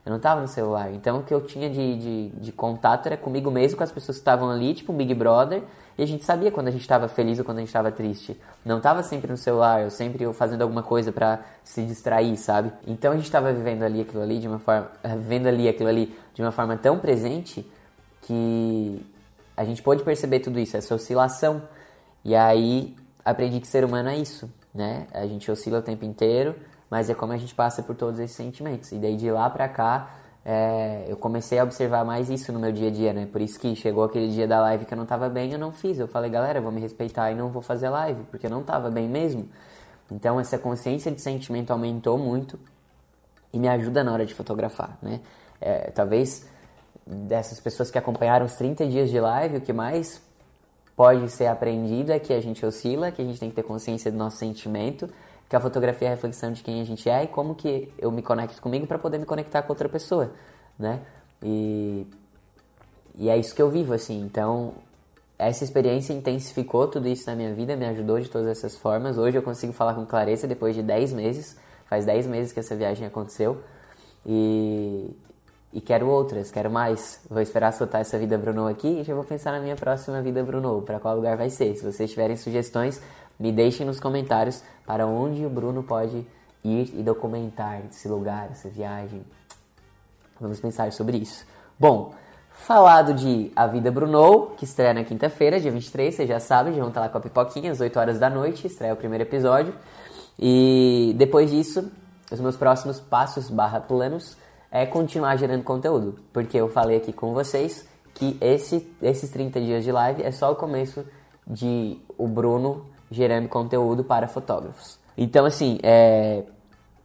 Eu não tava no celular. Então o que eu tinha de, de, de contato era comigo mesmo, com as pessoas que estavam ali, tipo um Big Brother. E a gente sabia quando a gente estava feliz ou quando a gente estava triste. Não tava sempre no celular, eu sempre eu fazendo alguma coisa para se distrair, sabe? Então a gente estava vivendo ali aquilo ali de uma forma, vivendo ali aquilo ali de uma forma tão presente que a gente pôde perceber tudo isso, essa oscilação. E aí aprendi que ser humano é isso, né? A gente oscila o tempo inteiro, mas é como a gente passa por todos esses sentimentos. E daí de lá pra cá, é, eu comecei a observar mais isso no meu dia a dia, né? Por isso que chegou aquele dia da live que eu não tava bem, eu não fiz. Eu falei, galera, vou me respeitar e não vou fazer live, porque eu não tava bem mesmo. Então essa consciência de sentimento aumentou muito e me ajuda na hora de fotografar, né? É, talvez dessas pessoas que acompanharam os 30 dias de live, o que mais pode ser aprendido é que a gente oscila, que a gente tem que ter consciência do nosso sentimento, que a fotografia é a reflexão de quem a gente é e como que eu me conecto comigo para poder me conectar com outra pessoa, né? E, e é isso que eu vivo, assim. Então, essa experiência intensificou tudo isso na minha vida, me ajudou de todas essas formas. Hoje eu consigo falar com clareza depois de 10 meses. Faz 10 meses que essa viagem aconteceu. E, e quero outras, quero mais. Vou esperar soltar essa vida Bruno aqui e já vou pensar na minha próxima vida Bruno, para qual lugar vai ser. Se vocês tiverem sugestões, me deixem nos comentários para onde o Bruno pode ir e documentar esse lugar, essa viagem. Vamos pensar sobre isso. Bom, falado de A Vida Bruno, que estreia na quinta-feira, dia 23, vocês já sabem, já vão estar lá com a pipoquinha, às 8 horas da noite, estreia o primeiro episódio. E depois disso, os meus próximos passos barra planos é continuar gerando conteúdo. Porque eu falei aqui com vocês que esse, esses 30 dias de live é só o começo de o Bruno gerando conteúdo para fotógrafos. Então, assim, é,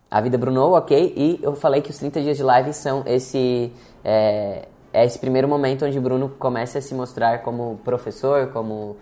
a vida Bruno, ok, e eu falei que os 30 dias de live são esse, é, é esse primeiro momento onde Bruno começa a se mostrar como professor, como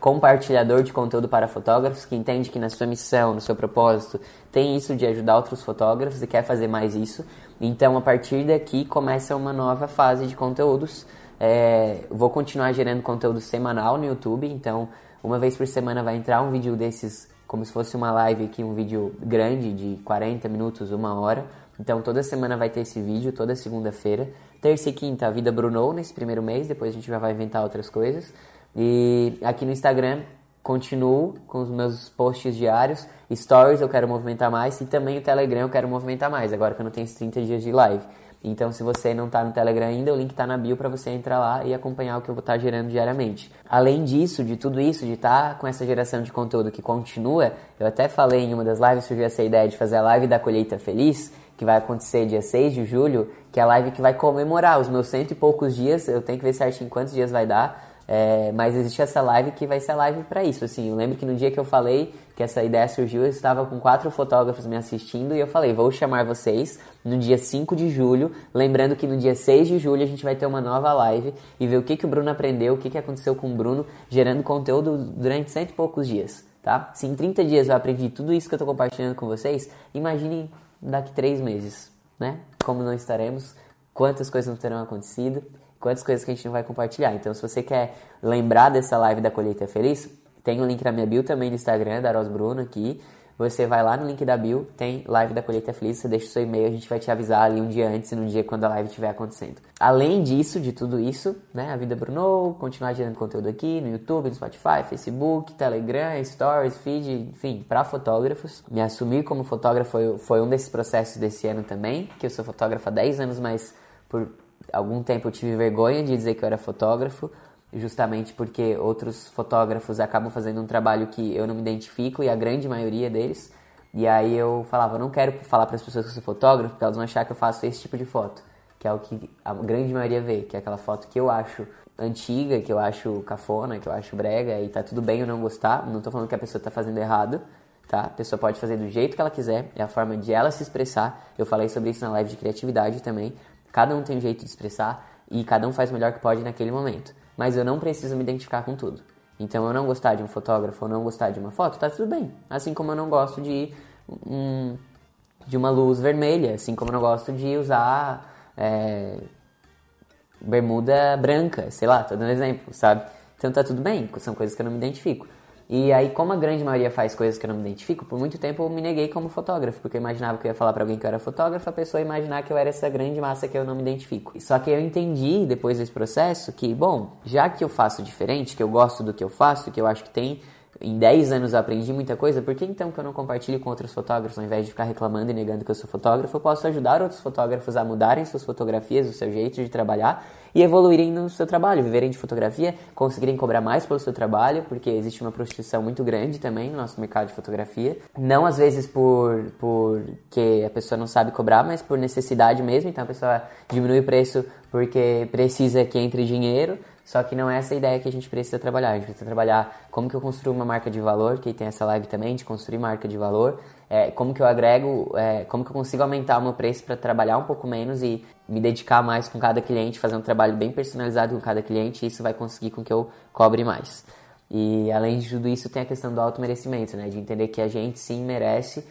compartilhador de conteúdo para fotógrafos, que entende que na sua missão, no seu propósito, tem isso de ajudar outros fotógrafos e quer fazer mais isso. Então, a partir daqui, começa uma nova fase de conteúdos. É, vou continuar gerando conteúdo semanal no YouTube, então uma vez por semana vai entrar um vídeo desses, como se fosse uma live aqui, um vídeo grande de 40 minutos, uma hora. Então toda semana vai ter esse vídeo, toda segunda-feira. Terça e quinta, a vida Brunou nesse primeiro mês, depois a gente já vai inventar outras coisas. E aqui no Instagram continuo com os meus posts diários. Stories eu quero movimentar mais e também o Telegram eu quero movimentar mais, agora que eu não tenho esses 30 dias de live. Então, se você não está no Telegram ainda, o link está na bio para você entrar lá e acompanhar o que eu vou estar tá gerando diariamente. Além disso, de tudo isso, de estar tá com essa geração de conteúdo que continua, eu até falei em uma das lives, surgiu essa ideia de fazer a live da colheita feliz, que vai acontecer dia 6 de julho, que é a live que vai comemorar os meus cento e poucos dias, eu tenho que ver certinho quantos dias vai dar, é, mas existe essa live que vai ser a live para isso. Assim, eu lembro que no dia que eu falei que essa ideia surgiu, eu estava com quatro fotógrafos me assistindo e eu falei: vou chamar vocês no dia 5 de julho. Lembrando que no dia 6 de julho a gente vai ter uma nova live e ver o que, que o Bruno aprendeu, o que, que aconteceu com o Bruno gerando conteúdo durante cento e poucos dias. Tá? Se em 30 dias eu aprendi tudo isso que eu estou compartilhando com vocês, imagine daqui três meses, né? Como não estaremos, quantas coisas não terão acontecido quantas coisas que a gente não vai compartilhar. Então, se você quer lembrar dessa live da Colheita Feliz, tem o um link na minha bio também no Instagram, da Bruno aqui. Você vai lá no link da bio, tem live da Colheita Feliz, você deixa o seu e-mail, a gente vai te avisar ali um dia antes e no dia quando a live estiver acontecendo. Além disso, de tudo isso, né, a vida Bruno, continuar gerando conteúdo aqui no YouTube, no Spotify, Facebook, Telegram, Stories, Feed, enfim, para fotógrafos. Me assumir como fotógrafo foi, foi um desses processos desse ano também, que eu sou fotógrafo há 10 anos, mas por algum tempo eu tive vergonha de dizer que eu era fotógrafo, justamente porque outros fotógrafos acabam fazendo um trabalho que eu não me identifico e a grande maioria deles. E aí eu falava, eu não quero falar para as pessoas que eu sou fotógrafo, porque elas vão achar que eu faço esse tipo de foto, que é o que a grande maioria vê, que é aquela foto que eu acho antiga, que eu acho cafona, que eu acho brega, e tá tudo bem eu não gostar, não tô falando que a pessoa tá fazendo errado, tá? A pessoa pode fazer do jeito que ela quiser, é a forma de ela se expressar. Eu falei sobre isso na live de criatividade também. Cada um tem um jeito de expressar e cada um faz o melhor que pode naquele momento. Mas eu não preciso me identificar com tudo. Então, eu não gostar de um fotógrafo ou não gostar de uma foto, tá tudo bem. Assim como eu não gosto de, um, de uma luz vermelha, assim como eu não gosto de usar é, bermuda branca, sei lá, tô dando exemplo, sabe? Então tá tudo bem, são coisas que eu não me identifico. E aí, como a grande maioria faz coisas que eu não me identifico, por muito tempo eu me neguei como fotógrafo, porque eu imaginava que eu ia falar para alguém que eu era fotógrafo, a pessoa ia imaginar que eu era essa grande massa que eu não me identifico. Só que eu entendi depois desse processo que, bom, já que eu faço diferente, que eu gosto do que eu faço, que eu acho que tem em 10 anos eu aprendi muita coisa, por que então que eu não compartilho com outros fotógrafos? Ao invés de ficar reclamando e negando que eu sou fotógrafo, eu posso ajudar outros fotógrafos a mudarem suas fotografias, o seu jeito de trabalhar e evoluírem no seu trabalho, viverem de fotografia, conseguirem cobrar mais pelo seu trabalho, porque existe uma prostituição muito grande também no nosso mercado de fotografia. Não às vezes por porque a pessoa não sabe cobrar, mas por necessidade mesmo, então a pessoa diminui o preço porque precisa que entre dinheiro. Só que não é essa a ideia que a gente precisa trabalhar. A gente precisa trabalhar como que eu construo uma marca de valor, que tem essa live também, de construir marca de valor. É, como que eu agrego, é, como que eu consigo aumentar o meu preço para trabalhar um pouco menos e me dedicar mais com cada cliente, fazer um trabalho bem personalizado com cada cliente. E isso vai conseguir com que eu cobre mais. E além de tudo isso, tem a questão do auto merecimento, né? De entender que a gente sim merece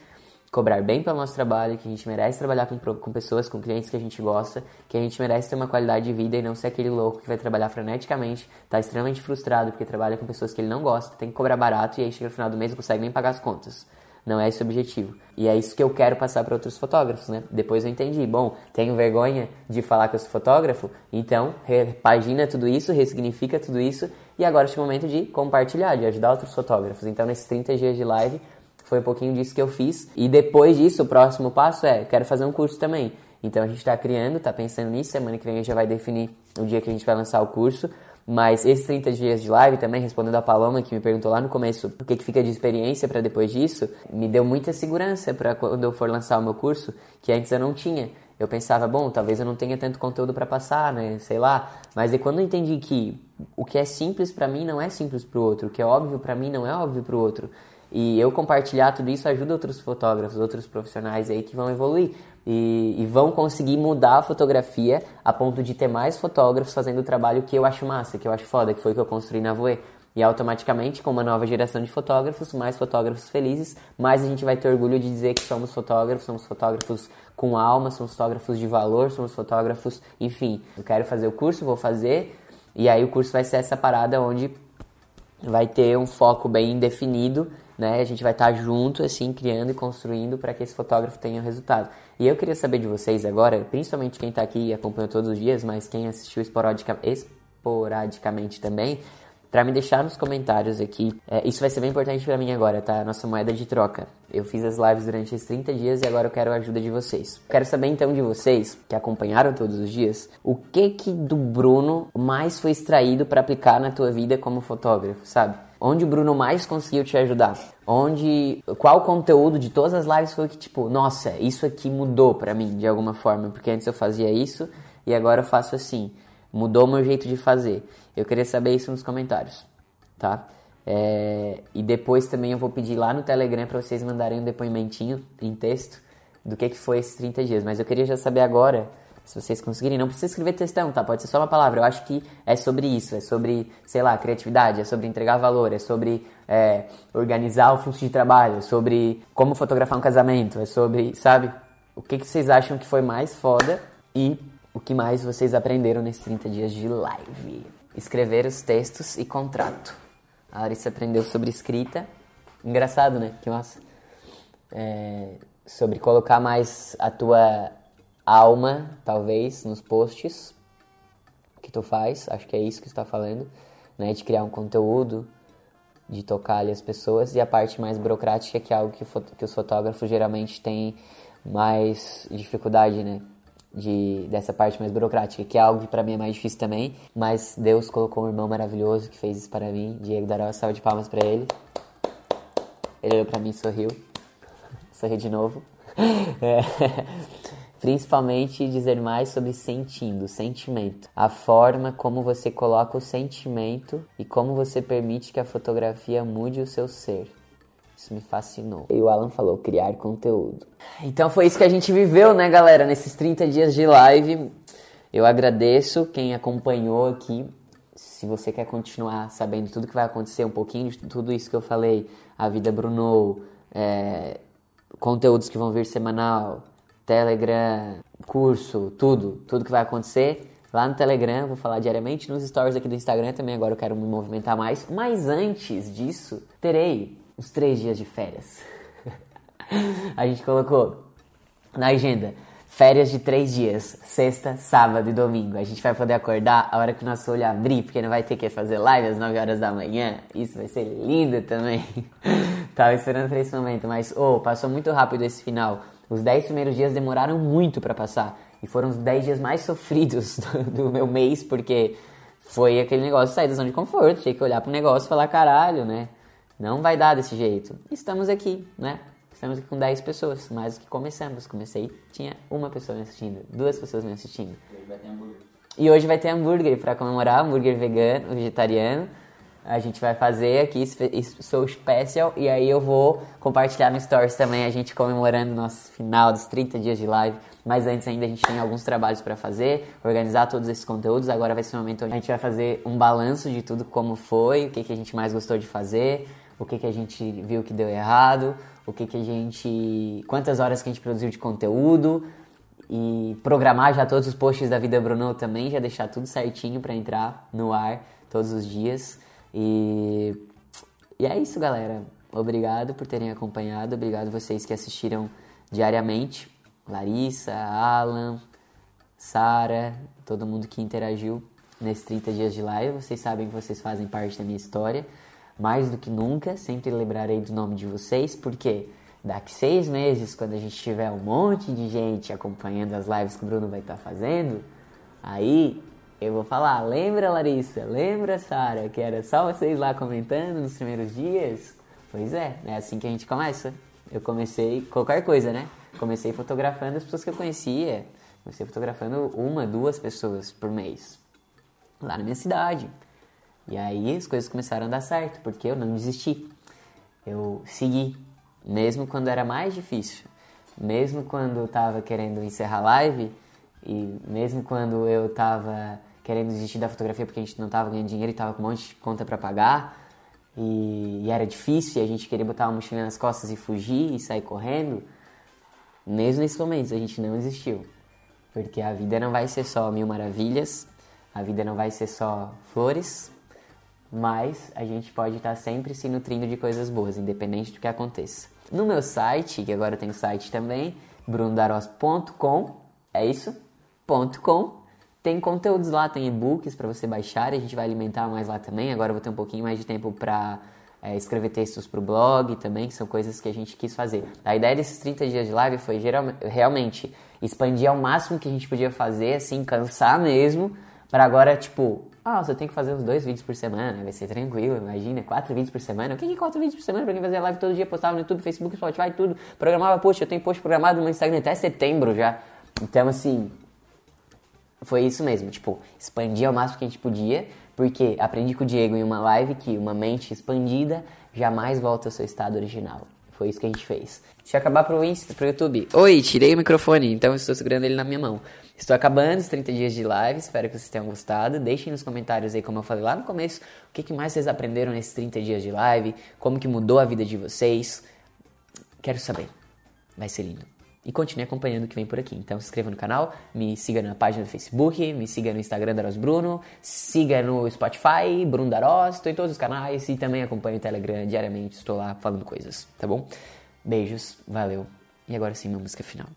cobrar bem pelo nosso trabalho, que a gente merece trabalhar com, com pessoas, com clientes que a gente gosta, que a gente merece ter uma qualidade de vida e não ser aquele louco que vai trabalhar freneticamente, tá extremamente frustrado porque trabalha com pessoas que ele não gosta, tem que cobrar barato e aí chega no final do mês não consegue nem pagar as contas. Não é esse o objetivo. E é isso que eu quero passar para outros fotógrafos, né? Depois eu entendi. Bom, tenho vergonha de falar que eu sou fotógrafo, então repagina tudo isso, ressignifica tudo isso e agora chega o momento de compartilhar, de ajudar outros fotógrafos. Então, nesses 30 dias de live, foi um pouquinho disso que eu fiz. E depois disso, o próximo passo é, quero fazer um curso também. Então a gente está criando, está pensando nisso. Semana que vem a gente já vai definir o dia que a gente vai lançar o curso. Mas esses 30 dias de live também, respondendo a Paloma, que me perguntou lá no começo o que, que fica de experiência para depois disso, me deu muita segurança para quando eu for lançar o meu curso, que antes eu não tinha. Eu pensava, bom, talvez eu não tenha tanto conteúdo para passar, né? Sei lá. Mas e quando eu entendi que o que é simples para mim não é simples para o outro, o que é óbvio para mim não é óbvio para o outro. E eu compartilhar tudo isso ajuda outros fotógrafos, outros profissionais aí que vão evoluir e, e, vão conseguir mudar a fotografia a ponto de ter mais fotógrafos fazendo o trabalho que eu acho massa, que eu acho foda, que foi o que eu construí na Voe. E automaticamente, com uma nova geração de fotógrafos, mais fotógrafos felizes, mais a gente vai ter orgulho de dizer que somos fotógrafos, somos fotógrafos com alma, somos fotógrafos de valor, somos fotógrafos, enfim. Eu quero fazer o curso, vou fazer, e aí o curso vai ser essa parada onde vai ter um foco bem definido né? A gente vai estar junto, assim, criando e construindo para que esse fotógrafo tenha resultado. E eu queria saber de vocês agora, principalmente quem está aqui e acompanhou todos os dias, mas quem assistiu esporadica, esporadicamente também, para me deixar nos comentários aqui. É, isso vai ser bem importante para mim agora, tá? Nossa moeda de troca. Eu fiz as lives durante esses 30 dias e agora eu quero a ajuda de vocês. Quero saber então de vocês, que acompanharam todos os dias, o que que do Bruno mais foi extraído para aplicar na tua vida como fotógrafo, sabe? Onde o Bruno mais conseguiu te ajudar? Onde qual conteúdo de todas as lives foi que tipo, nossa, isso aqui mudou para mim de alguma forma, porque antes eu fazia isso e agora eu faço assim. Mudou meu jeito de fazer. Eu queria saber isso nos comentários, tá? É, e depois também eu vou pedir lá no Telegram para vocês mandarem um depoimentinho em texto do que, que foi esses 30 dias. Mas eu queria já saber agora se vocês conseguirem, não precisa escrever textão, tá? Pode ser só uma palavra. Eu acho que é sobre isso, é sobre, sei lá, criatividade, é sobre entregar valor, é sobre é, organizar o fluxo de trabalho, é sobre como fotografar um casamento, é sobre, sabe? O que, que vocês acham que foi mais foda e o que mais vocês aprenderam nesses 30 dias de live? Escrever os textos e contrato. A Larissa aprendeu sobre escrita. Engraçado, né? Que massa. É, sobre colocar mais a tua alma, talvez, nos posts que tu faz, acho que é isso que está falando, né, de criar um conteúdo, de tocar ali as pessoas, e a parte mais burocrática, que é algo que, que os fotógrafos geralmente têm mais dificuldade, né, de, dessa parte mais burocrática, que é algo que para mim é mais difícil também, mas Deus colocou um irmão maravilhoso que fez isso para mim, Diego Daró, salve de palmas para ele. Ele olhou para mim e sorriu, <laughs> sorriu de novo. <laughs> É. Principalmente dizer mais sobre sentindo, sentimento. A forma como você coloca o sentimento e como você permite que a fotografia mude o seu ser. Isso me fascinou. E o Alan falou, criar conteúdo. Então foi isso que a gente viveu, né, galera, nesses 30 dias de live. Eu agradeço quem acompanhou aqui. Se você quer continuar sabendo tudo que vai acontecer, um pouquinho de tudo isso que eu falei, a vida Bruno, é, conteúdos que vão vir semanal, Telegram, curso, tudo, tudo que vai acontecer lá no Telegram, vou falar diariamente, nos stories aqui do Instagram também, agora eu quero me movimentar mais. Mas antes disso, terei os três dias de férias. <laughs> a gente colocou na agenda Férias de três dias, sexta, sábado e domingo. A gente vai poder acordar a hora que o nosso olho abrir, porque não vai ter que fazer live às 9 horas da manhã. Isso vai ser lindo também. <laughs> Tava esperando por esse momento, mas oh, passou muito rápido esse final. Os 10 primeiros dias demoraram muito para passar. E foram os 10 dias mais sofridos <laughs> do, do, meu mês, porque foi aquele negócio de sair da zona de conforto. Tinha que olhar pro negócio e falar, caralho, né? Não vai dar desse jeito. Estamos aqui, né? Estamos aqui com 10 pessoas, mais do que começamos. Comecei, tinha uma pessoa me assistindo, duas pessoas me assistindo. E hoje vai ter hambúrguer para comemorar, hambúrguer vegano, vegetariano. A gente vai fazer aqui, sou special, e aí eu vou compartilhar no Stories também, a gente comemorando nosso final dos 30 dias de live. Mas antes ainda a gente tem alguns trabalhos para fazer, organizar todos esses conteúdos. Agora vai ser o momento onde a gente vai fazer um balanço de tudo como foi, o que, que a gente mais gostou de fazer, o que, que a gente viu que deu errado, o que, que a gente. quantas horas que a gente produziu de conteúdo e programar já todos os posts da Vida Bruno também, já deixar tudo certinho para entrar no ar todos os dias. E, e é isso, galera. Obrigado por terem acompanhado, obrigado vocês que assistiram diariamente. Larissa, Alan, Sara, todo mundo que interagiu nesses 30 dias de live. Vocês sabem que vocês fazem parte da minha história mais do que nunca, sempre lembrarei do nome de vocês, porque daqui seis meses, quando a gente tiver um monte de gente acompanhando as lives que o Bruno vai estar fazendo, aí eu vou falar, lembra Larissa, lembra Sara, que era só vocês lá comentando nos primeiros dias? Pois é, é assim que a gente começa. Eu comecei qualquer coisa, né? Comecei fotografando as pessoas que eu conhecia. Comecei fotografando uma, duas pessoas por mês. Lá na minha cidade. E aí as coisas começaram a dar certo, porque eu não desisti. Eu segui, mesmo quando era mais difícil. Mesmo quando eu estava querendo encerrar a live e mesmo quando eu estava querendo desistir da fotografia porque a gente não estava ganhando dinheiro e estava com um monte de conta para pagar e, e, era difícil e a gente queria botar uma mochila nas costas e fugir e sair correndo, mesmo nesses momentos a gente não desistiu. Porque a vida não vai ser só mil maravilhas, a vida não vai ser só flores, mas a gente pode estar sempre se nutrindo de coisas boas, independente do que aconteça. No meu site, que agora tem site também, brunodaros.com, é isso? .com. Tem conteúdos lá, tem e-books para você baixar, a gente vai alimentar mais lá também. Agora eu vou ter um pouquinho mais de tempo para é, escrever textos para o blog também, que são coisas que a gente quis fazer. A ideia desses 30 dias de live foi geral, realmente expandir ao máximo que a gente podia fazer, assim, cansar mesmo, para agora, tipo, ah, você tem que fazer uns dois vídeos por semana, vai ser tranquilo, imagina, quatro vídeos por semana. O que é quatro vídeos por semana? Pra quem fazia live todo dia, postava no YouTube, Facebook, Spotify, tudo. Programava post, eu tenho post programado no Instagram até setembro já. Então, assim, foi isso mesmo, tipo, expandir ao máximo que a gente podia, porque aprendi com o Diego em uma live que uma mente expandida jamais volta ao seu estado original. Foi isso que a gente fez. Deixa eu acabar pro, Insta, pro YouTube. Oi, tirei o microfone, então estou segurando ele na minha mão. Estou acabando os 30 dias de live, espero que vocês tenham gostado. Deixem nos comentários aí, como eu falei lá no começo, o que, que mais vocês aprenderam nesses 30 dias de live, como que mudou a vida de vocês. Quero saber. Vai ser lindo. E continue acompanhando o que vem por aqui. Então se inscreva no canal, me siga na página do Facebook, me siga no Instagram Daros Bruno, siga no Spotify, Bruno Daros, estou em todos os canais e também acompanhe o Telegram diariamente, estou lá falando coisas, tá bom? Beijos, valeu. E agora sim, uma música final.